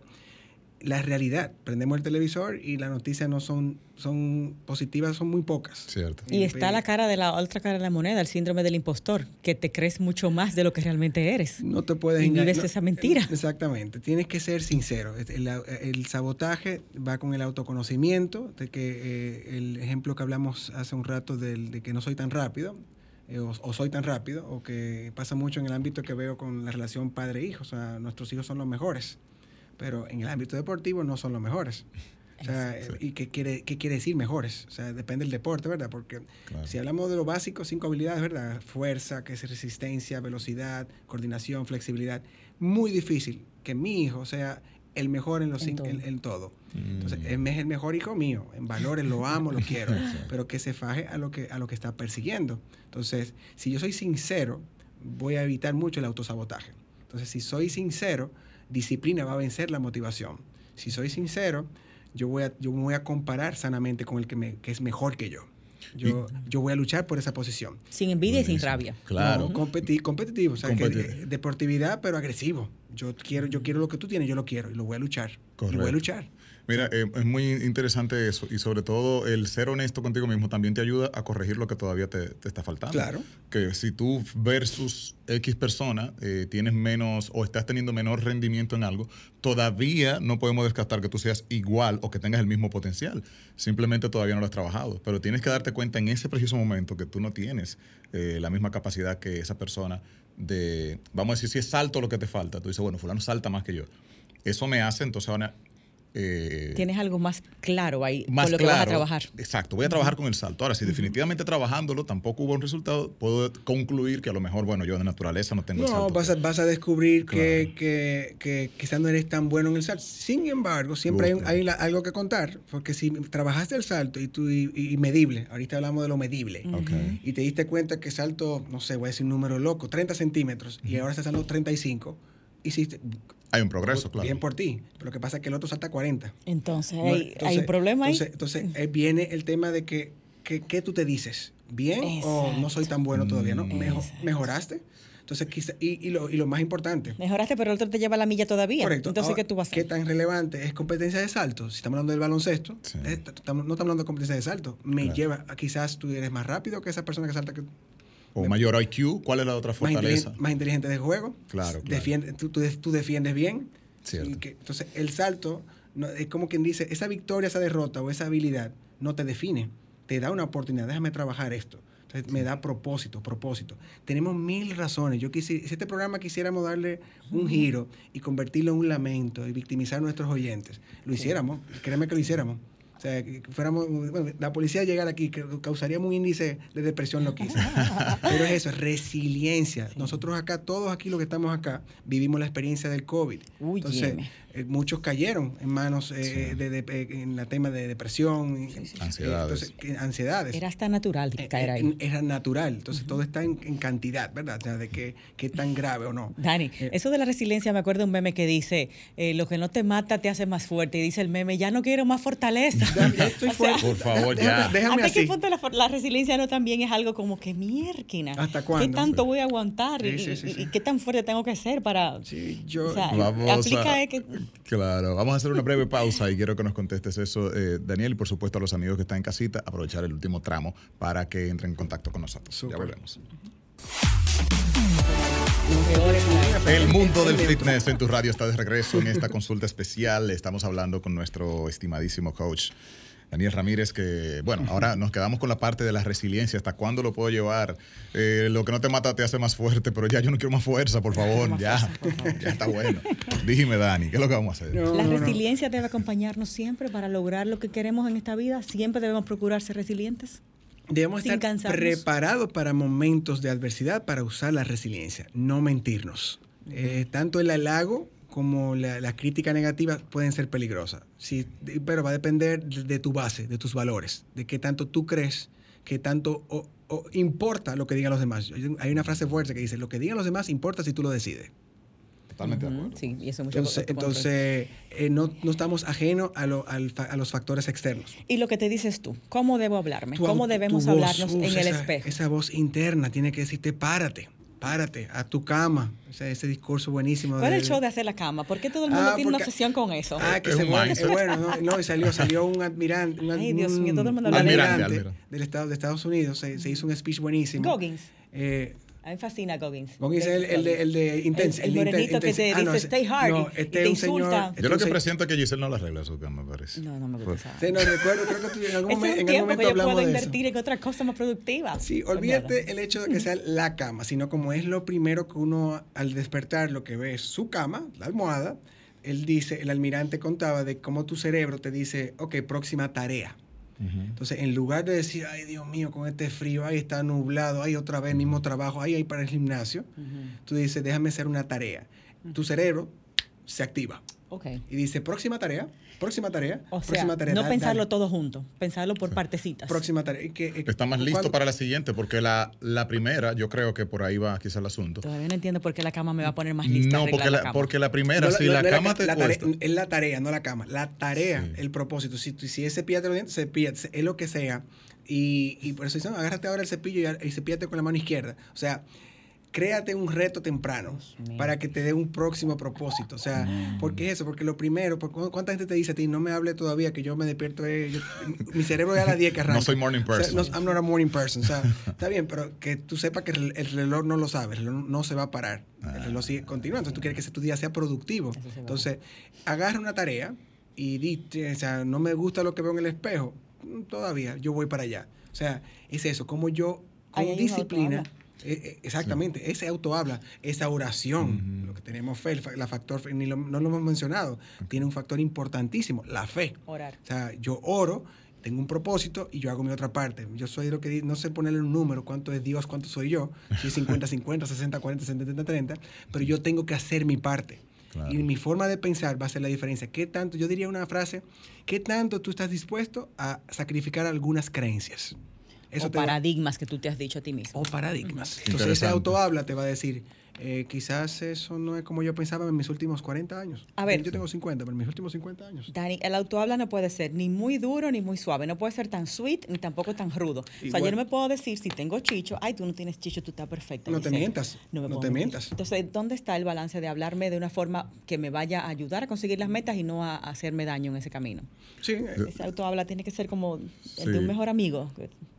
la realidad, prendemos el televisor y las noticias no son, son positivas, son muy pocas. Cierto. Y está la cara de la otra cara de la moneda, el síndrome del impostor, que te crees mucho más de lo que realmente eres. No te puedes engañar. Y vives esa mentira. Exactamente, tienes que ser sincero. El, sabotaje va con el autoconocimiento, de que eh, el ejemplo que hablamos hace un rato de que no soy tan rápido, eh, o, soy tan rápido, o que pasa mucho en el ámbito que veo con la relación padre-hijo. O sea, nuestros hijos son los mejores, pero en el ámbito deportivo no son los mejores. O sea, ¿y qué quiere, qué quiere decir mejores? O sea, depende del deporte, ¿verdad? Porque si hablamos de lo básico, cinco habilidades, ¿verdad? Fuerza, que es resistencia, velocidad, coordinación, flexibilidad. Muy difícil que mi hijo sea el mejor en, los en, todo. En, todo. Entonces, mm. es el mejor hijo mío. En valores lo amo, lo quiero. pero que se faje a lo que, a lo que está persiguiendo. Entonces, si yo soy sincero, voy a evitar mucho el autosabotaje. Entonces, si soy sincero, disciplina va a vencer la motivación. Si soy sincero, yo voy a, yo me voy a comparar sanamente con el que, me, que es mejor que yo. Yo, yo voy a luchar por esa posición. Sin envidia y sin rabia. Claro. competitivo, o sea, que, deportividad, pero agresivo. Yo quiero, yo quiero lo que tú tienes, yo lo quiero y lo voy a luchar. Correcto. Y voy a luchar. Mira, eh, es muy interesante eso y sobre todo el ser honesto contigo mismo también te ayuda a corregir lo que todavía te, está faltando. Claro. Que si tú versus X persona eh, tienes menos o estás teniendo menor rendimiento en algo, todavía no podemos descartar que tú seas igual o que tengas el mismo potencial. Simplemente todavía no lo has trabajado. Pero tienes que darte cuenta en ese preciso momento que tú no tienes eh, la misma capacidad que esa persona de, vamos a decir, si es salto lo que te falta. Tú dices, bueno, fulano salta más que yo. Eso me hace entonces eh, Tienes algo más claro ahí más con lo que vas a trabajar. Exacto, voy a trabajar con el salto. Ahora, si definitivamente trabajándolo tampoco hubo un resultado, puedo concluir que a lo mejor, bueno, yo de naturaleza no tengo el salto. No, vas a, vas a descubrir que, que, que, quizás no eres tan bueno en el salto. Sin embargo, siempre hay, algo que contar, porque si trabajaste el salto y, tú, y, medible, ahorita hablamos de lo medible, y te diste cuenta que salto, no sé, voy a decir un número loco, 30 centímetros, y ahora estás saltando 35, hiciste hay un progreso, claro. Bien por ti. Pero lo que pasa es que el otro salta 40. Entonces, hay, un problema ahí. Entonces, eh, viene el tema de que, ¿qué tú te dices? ¿Bien o no soy tan bueno todavía? ¿no? ¿Mejoraste? Entonces, quizá, y, lo, y, lo, más importante. Mejoraste, pero el otro te lleva la milla todavía. Correcto. Entonces, ¿qué tú vas a hacer? ¿Qué tan relevante es competencia de salto? Si estamos hablando del baloncesto, no estamos hablando de competencia de salto. Me lleva, a, quizás tú eres más rápido que esa persona que salta que o mayor IQ, ¿cuál es la otra fortaleza? Más, inteligente de juego. Claro. Defiende, tú, tú, defiendes bien. Cierto. Que, entonces, el salto es como quien dice, esa victoria, esa derrota o esa habilidad no te define. Te da una oportunidad, déjame trabajar esto. Entonces, me da propósito, propósito. Tenemos mil razones. Yo quisiera, si este programa quisiéramos darle un giro y convertirlo en un lamento y victimizar a nuestros oyentes, lo hiciéramos. Créeme que lo hiciéramos. O sea, que fuéramos, bueno, la policía llegar aquí que causaríamos un índice de depresión loquísima. Pero es eso, es resiliencia. Nosotros acá, todos aquí los que estamos acá, vivimos la experiencia del COVID. Entonces, eh, muchos cayeron en manos eh, de, eh, en la tema de depresión, ansiedades. ansiedades. Era hasta natural caer ahí. Era natural, entonces todo está en, cantidad, ¿verdad? O sea, de qué, qué tan grave o no. Dani, eso de la resiliencia, me acuerdo de un meme que dice, lo que no te mata te hace más fuerte, y dice el meme, ya no quiero más fortaleza. estoy fuerte. Por favor, ya. Déjame, ¿Hasta qué punto la, resiliencia no también es algo como que mierquina? ¿Hasta cuándo? ¿Qué tanto voy a aguantar? y, qué tan fuerte tengo que ser para...? Sí, yo... aplica que Claro, vamos a hacer una breve pausa y quiero que nos contestes eso, eh, Daniel, y por supuesto a los amigos que están en casita, aprovechar el último tramo para que entren en contacto con nosotros. Ya volvemos. El mundo del fitness en tu radio está de regreso en esta consulta especial. Estamos hablando con nuestro estimadísimo coach Daniel Ramírez, que bueno, ahora nos quedamos con la parte de la resiliencia, hasta cuándo lo puedo llevar. Eh, lo que no te mata te hace más fuerte, pero ya yo no quiero más fuerza, por favor, ya, ya está bueno. Dime, Dani, ¿qué es lo que vamos a hacer? la resiliencia debe acompañarnos siempre para lograr lo que queremos en esta vida. Siempre debemos procurar ser resilientes. Debemos estar preparados para momentos de adversidad para usar la resiliencia, no mentirnos. Eh, tanto el halago como la, crítica negativa pueden ser peligrosas. Sí, pero va a depender de, tu base, de tus valores, de qué tanto tú crees, qué tanto importa lo que digan los demás. Hay una frase fuerte que dice, lo que digan los demás importa si tú lo decides. Totalmente de acuerdo. Sí, y eso mucho Entonces, entonces eh, no, no, estamos ajenos a, a, los factores externos. Y lo que te dices tú, ¿cómo debo hablarme? ¿Cómo debemos hablarnos en el espejo? Esa voz interna tiene que decirte, párate párate, a tu cama. O sea, ese discurso buenísimo. ¿Cuál es el show de hacer la cama? ¿Por qué todo el mundo ah, tiene una obsesión con eso? Ah, que se muere. bueno, no, no, y salió, salió un admirante. Un, Ay, Dios mío, todo el mundo lo admirante, del Estado de Estados Unidos. Se, se, hizo un speech buenísimo. Goggins. Eh, a mí me fascina Goggins. Goggins es el, el, de, el de Intense. El, el morenito que te ah, dice stay hard no, este y te insulta. Yo lo que presiento es que Giselle no la arregla su cama, me parece. No, no me gusta. Sí, no, recuerdo, creo que tú en algún, momento, en algún momento hablamos de eso. yo puedo invertir en otras cosas más productivas. Sí, olvídate el hecho de que sea la cama, sino como es lo primero que uno al despertar lo que ve es su cama, la almohada, él dice, el almirante contaba de cómo tu cerebro te dice, ok, próxima tarea. Entonces, en lugar de decir, ay Dios mío, con este frío, ahí está nublado, ahí otra vez, mismo trabajo, ahí hay para el gimnasio, tú dices, déjame hacer una tarea. Tu cerebro se activa. Okay. Y dice, próxima tarea, próxima tarea, o próxima sea, tarea. No pensarlo dale. todo junto, pensarlo por partecitas. Próxima tarea. Y que, eh, Está más listo para la siguiente, porque la, la primera, yo creo que por ahí va quizás el asunto. Todavía no entiendo por qué la cama me va a poner más lista. No, porque la la, cama. porque la primera, No, si no, la no cama te la tarea, cuesta. Es la tarea, no la cama. La tarea, Sí. el propósito. Si, tú- si es cepillarte los dientes, cepíllate, es lo que sea. Y, y por eso dicen, "No, agárrate ahora el cepillo y, y cepíllate con la mano izquierda. O sea, créate un reto temprano para que te dé un próximo propósito. O sea, ¿por qué eso? Porque lo primero, porque cu- ¿cuánta gente te dice a ti, no me hable todavía, que yo me despierto, eh, yo- mi cerebro ya a las 10 que arranca. No soy morning O sea, person. no, I'm not a morning person. O sea, está bien, pero que tú sepas que el, el reloj no lo sabe, el reloj no se va a parar. El reloj sigue continuando. Entonces tú quieres que ese tu día sea productivo. Eso se va. Entonces, agarra una tarea y di, o sea, no me gusta lo que veo en el espejo. Mm, Todavía, yo voy para allá. O sea, es eso, como yo, con disciplina. Eh, eh, exactamente, ese auto habla, esa oración, lo que tenemos fe, la factor fe, ni lo- no lo hemos mencionado, tiene un factor importantísimo, la fe. Orar. O sea, yo oro, tengo un propósito y yo hago mi otra parte. Yo soy lo que no sé ponerle un número, cuánto es Dios, cuánto soy yo, si es 50, 50, 60, 40, 70, 30, pero yo tengo que hacer mi parte. Claro. Y mi forma de pensar va a ser la diferencia. ¿Qué tanto, yo diría una frase, qué tanto tú estás dispuesto a sacrificar algunas creencias? O te va- paradigmas que tú te has dicho a ti mismo. o paradigmas. Entonces ese auto habla te va a decir, eh, quizás eso no es como yo pensaba en mis últimos 40 años. A ver. Yo tengo 50, pero en mis últimos 50 años. Dani, el autohabla no puede ser ni muy duro ni muy suave, no puede ser tan sweet ni tampoco tan rudo. O sea, Igual. yo no me puedo decir si tengo chicho, ay, tú no tienes chicho, tú estás perfecta. No te Giselle". mientas, me no te mentir. mientas. Entonces, ¿dónde está el balance de hablarme de una forma que me vaya a ayudar a conseguir las metas y no a, a hacerme daño en ese camino? Sí, Ese autohabla tiene que ser como el Sí. de un mejor amigo.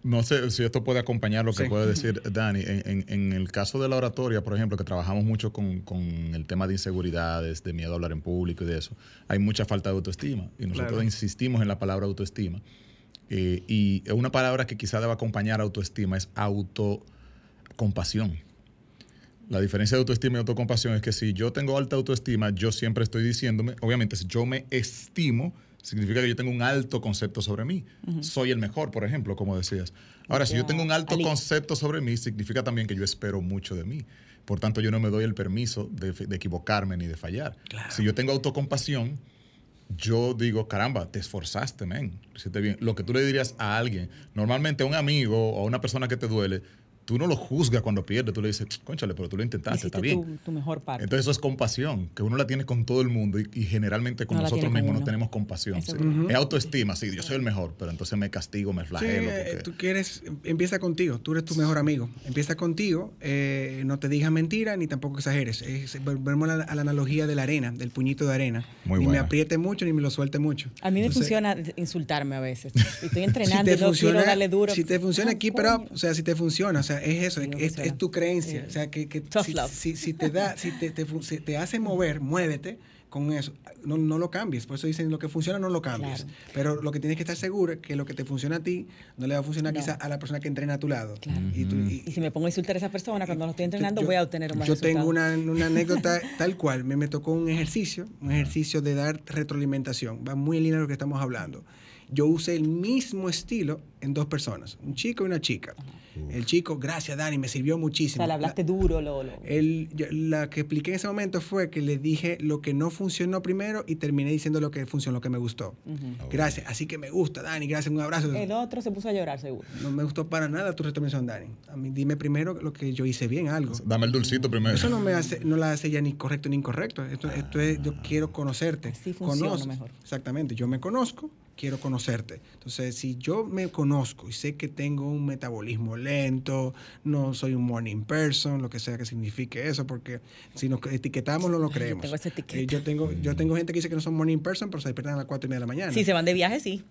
No sé si esto puede acompañar lo que Sí. puede decir Dani. En, en- en el caso de la oratoria, por ejemplo, que trabajamos mucho con, con el tema de inseguridades, de miedo a hablar en público y de eso, hay mucha falta de autoestima. Y nosotros Claro. insistimos en la palabra autoestima. Eh, y una palabra que quizá deba acompañar autoestima es autocompasión. La diferencia de autoestima y autocompasión es que si yo tengo alta autoestima, yo siempre estoy diciéndome, obviamente, si yo me estimo, significa que yo tengo un alto concepto sobre mí. Soy el mejor, por ejemplo, como decías. Ahora, si yo tengo un alto concepto sobre mí, significa también que yo espero mucho de mí. Por tanto, yo no me doy el permiso de, de equivocarme ni de fallar. Si yo tengo autocompasión, yo digo, caramba, te esforzaste, men. Lo bien. Lo que tú le dirías a alguien, normalmente a un amigo o a una persona que te duele, tú no lo juzgas cuando pierde, tú le dices, conchale, pero tú lo intentaste, Hiciste está bien. tu, tu mejor parte. Entonces eso es compasión, que uno la tiene con todo el mundo y, y generalmente con No nosotros con mismos no tenemos compasión. Sí. es autoestima, sí, yo soy el mejor, pero entonces me castigo, me flagelo. eh, porque- tú quieres, empieza contigo, tú eres tu mejor amigo. Empieza contigo, eh, no te digas mentira ni tampoco exageres. Es- volvemos a la, a la analogía de la arena, del puñito de arena. Muy ni me apriete mucho ni me lo suelte mucho. A mí me Entonces, funciona insultarme a veces. Y Estoy si entrenando te y no funciona, quiero darle duro. si te funciona Ah, aquí, pero coño. o sea, si te funciona, o sea, es eso, es, tu creencia, Eh, o sea, que, si, love. si- si te da, si te, te si te hace mover, muévete con eso, no, no lo cambies, por eso dicen lo que funciona no lo cambies, Claro. pero lo que tienes que estar seguro es que lo que te funciona a ti no le va a funcionar No. quizás a la persona que entrena a tu lado. Claro. Y tú- y- Y si me pongo a insultar a esa persona cuando lo estoy entrenando, yo- voy a obtener un más Yo resultado. tengo una, una anécdota tal cual. Me, me tocó un ejercicio, un ejercicio de dar retroalimentación. Va muy en línea de lo que estamos hablando. Yo usé el mismo estilo en dos personas, un chico y una chica. El chico, gracias Dani, me sirvió O muchísimo. sea, le hablaste duro, lo, lo- El- yo- la que expliqué en ese momento fue que le dije lo que no funcionó primero y terminé diciendo lo que funcionó, lo que me gustó. Gracias, así que me gusta, Dani, gracias, un abrazo. El otro se puso a llorar, seguro. No me gustó para nada tu recomendación, Dani. A mí dime primero lo que yo hice bien, algo. Dame el dulcito primero. Eso no me hace, no la hace ya ni correcto ni incorrecto. Esto, esto es, yo quiero conocerte. Así funciona mejor. Exactamente. Yo me conozco, quiero conocerte. Entonces, si yo me conozco y sé que tengo un metabolismo lento, no soy un morning person, lo que sea que signifique eso, porque si nos etiquetamos no lo Ay, yo creemos. tengo esa etiqueta. Eh, yo tengo, yo tengo gente que dice que no son morning person, pero se despiertan a las cuatro y media de la mañana. Si se van de viaje, sí.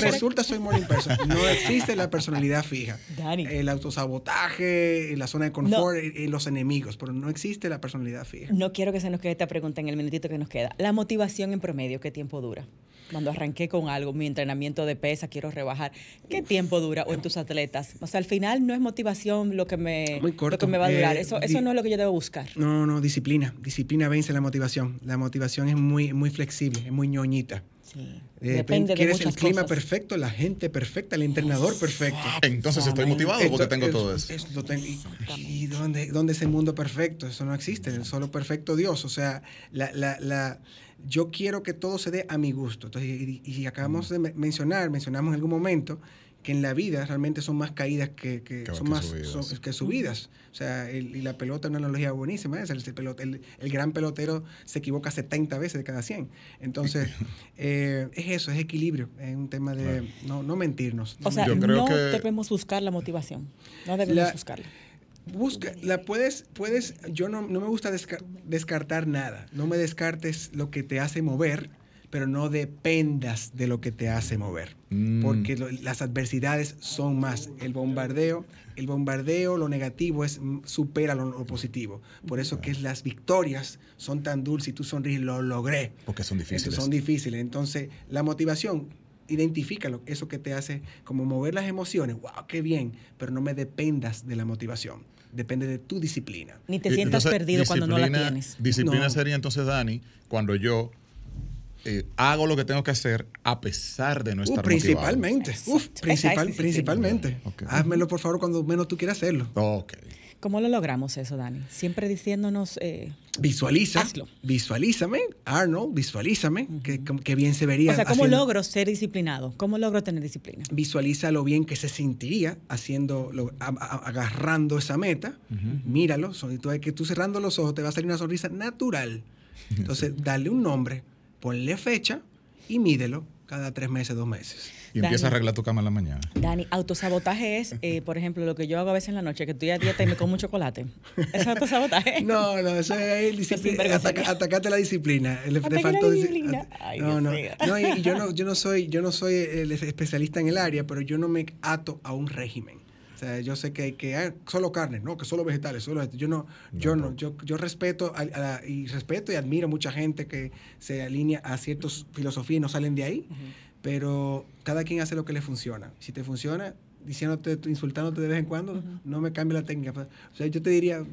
Resulta soy morning person. No existe la personalidad fija. Dani. El autosabotaje, la zona de confort, y- y los enemigos, pero no existe la personalidad fija. No quiero que se nos quede esta pregunta en el minutito que nos queda. La motivación en promedio, ¿qué tiempo dura? cuando arranqué con algo, mi entrenamiento de pesa, quiero rebajar. ¿Qué tiempo dura o en tus atletas? O sea, al final no es motivación lo que me, Lo que me va a durar. Eh, eso, eso no es lo que yo debo buscar. No, no, disciplina. Disciplina vence la motivación. La motivación es muy, muy flexible, es muy ñoñita. Sí. Eh, Depende de muchas el clima perfecto, la gente perfecta, el entrenador perfecto. Entonces estoy motivado porque tengo todo eso. y, dónde, dónde, es el mundo perfecto? Eso no existe, el solo perfecto Dios. O sea, la, la, la, yo quiero que todo se dé a mi gusto. Entonces, y, acabamos de mencionar, mencionamos en algún momento que en la vida realmente son más caídas que, que, son más subidas. que subidas. O sea, y la pelota es una analogía buenísima. Es el, el, el, gran pelotero se equivoca 70 veces de cada 100. Entonces, eh, es eso, es equilibrio. Es un tema de no, no mentirnos. O sea, no debemos buscar la motivación. No debemos buscarla. Busca, la puedes, puedes, yo no, no me gusta descartar nada. No me descartes lo que te hace mover pero no dependas de lo que te hace mover, mm. porque las adversidades son más. El bombardeo, el bombardeo, lo negativo es mm, supera lo, positivo. Por eso que las victorias son tan dulces y tú sonríes, lo logré. Porque son difíciles. son difíciles. Entonces, la motivación, identifícalo, eso que te hace como mover las emociones, wow, qué bien, pero no me dependas de la motivación. Depende de tu disciplina. Ni te sientas perdido cuando no la tienes. Disciplina sería entonces, Dani, cuando yo eh, hago lo que tengo que hacer a pesar de no estar Principalmente, uf, principal, principalmente. Házmelo, por favor, cuando menos tú quieras hacerlo. ¿Cómo lo logramos eso, Dani? Siempre diciéndonos... Eh, Visualiza, visualízame, Arnold, visualízame, que, bien se vería. O sea, ¿cómo logro ser disciplinado? ¿Cómo logro tener disciplina? Visualiza lo bien que se sentiría haciendo, agarrando esa meta, míralo, que tú cerrando los ojos te va a salir una sonrisa natural. Entonces, dale un nombre, ponle fecha y mídelo cada tres meses, dos meses. Y empieza a arreglar tu cama en la mañana. Dani, autosabotaje es, eh, por ejemplo, lo que yo hago a veces en la noche, que estoy a dieta y me como chocolate. ¿Es autosabotaje? No, no, eso es disciplina. atacate la disciplina. Le, la disciplina. Ay, no, no. no y yo no, yo no soy, yo no soy el especialista en el área, pero yo no me ato a un régimen. O sea, yo sé que hay que ah, solo carne, no, que solo vegetales, solo esto. Yo no, yo no, yo, yo respeto y respeto y admiro mucha gente que se alinea a ciertas filosofías y no salen de ahí, pero cada quien hace lo que le funciona. Si te funciona, diciéndote, insultándote de vez en cuando, no me cambie la técnica. O sea, yo te diría,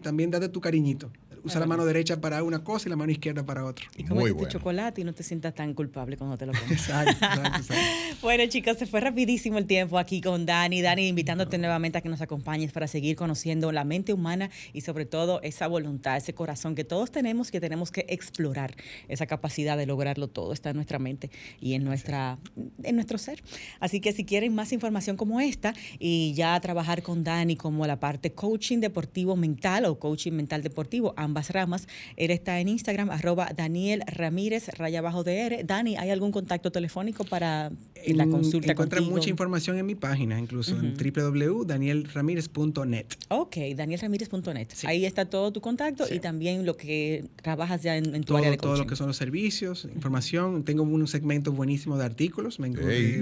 también date tu cariñito usa la mano derecha para una cosa y la mano izquierda para otra. Y como tu chocolate y no te sientas tan culpable cuando te lo comes. exacto, exacto, bueno, chicos, se fue rapidísimo el tiempo aquí con Dani. Dani, invitándote nuevamente a que nos acompañes para seguir conociendo la mente humana y sobre todo esa voluntad, ese corazón que todos tenemos que tenemos que explorar. Esa capacidad de lograrlo todo está en nuestra mente y en, nuestra, en nuestro ser. Así que si quieren más información como esta y ya trabajar con Dani como la parte coaching deportivo mental o coaching mental deportivo, ambas ramas. Él está en Instagram, arroba Daniel Ramírez, raya abajo de R. Dani, ¿hay algún contacto telefónico para la consulta Encuentra mucha información en mi página, incluso en www.danielramirez.net. Ok, danielramirez.net. Ahí está todo tu contacto y también lo que trabajas ya en, tu área de coaching. Todo lo que son los servicios, información. Tengo un segmento buenísimo de artículos, me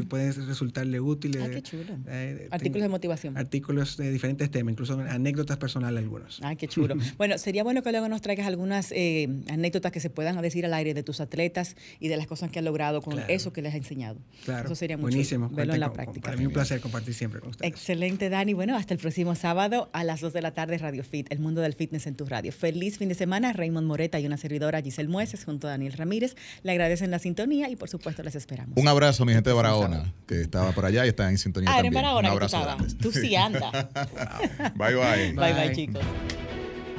pueden resultarle útiles. Ah, qué chulo. Eh, artículos de motivación. Artículos de diferentes temas, incluso anécdotas personales algunos. Ay, qué chulo. bueno, sería bueno que luego nos traigas algunas eh, anécdotas que se puedan decir al aire de tus atletas y de las cosas que han logrado con eso que les ha enseñado. Claro. Eso sería muy Buenísimo. verlo en la práctica. Para mí un placer compartir siempre con ustedes. Excelente, Dani. Bueno, hasta el próximo sábado a las 2 de la tarde, Radio Fit, el mundo del fitness en tu radio. Feliz fin de semana. Raymond Moreta y una servidora, Giselle Mueces, junto a Daniel Ramírez. Le agradecen la sintonía y, por supuesto, les esperamos. Un abrazo, mi gente de Barahona, que estaba por allá y está en sintonía ah, también. Ah, en Barahona un abrazo Tú sí anda. bye, bye. Bye, bye, chicos.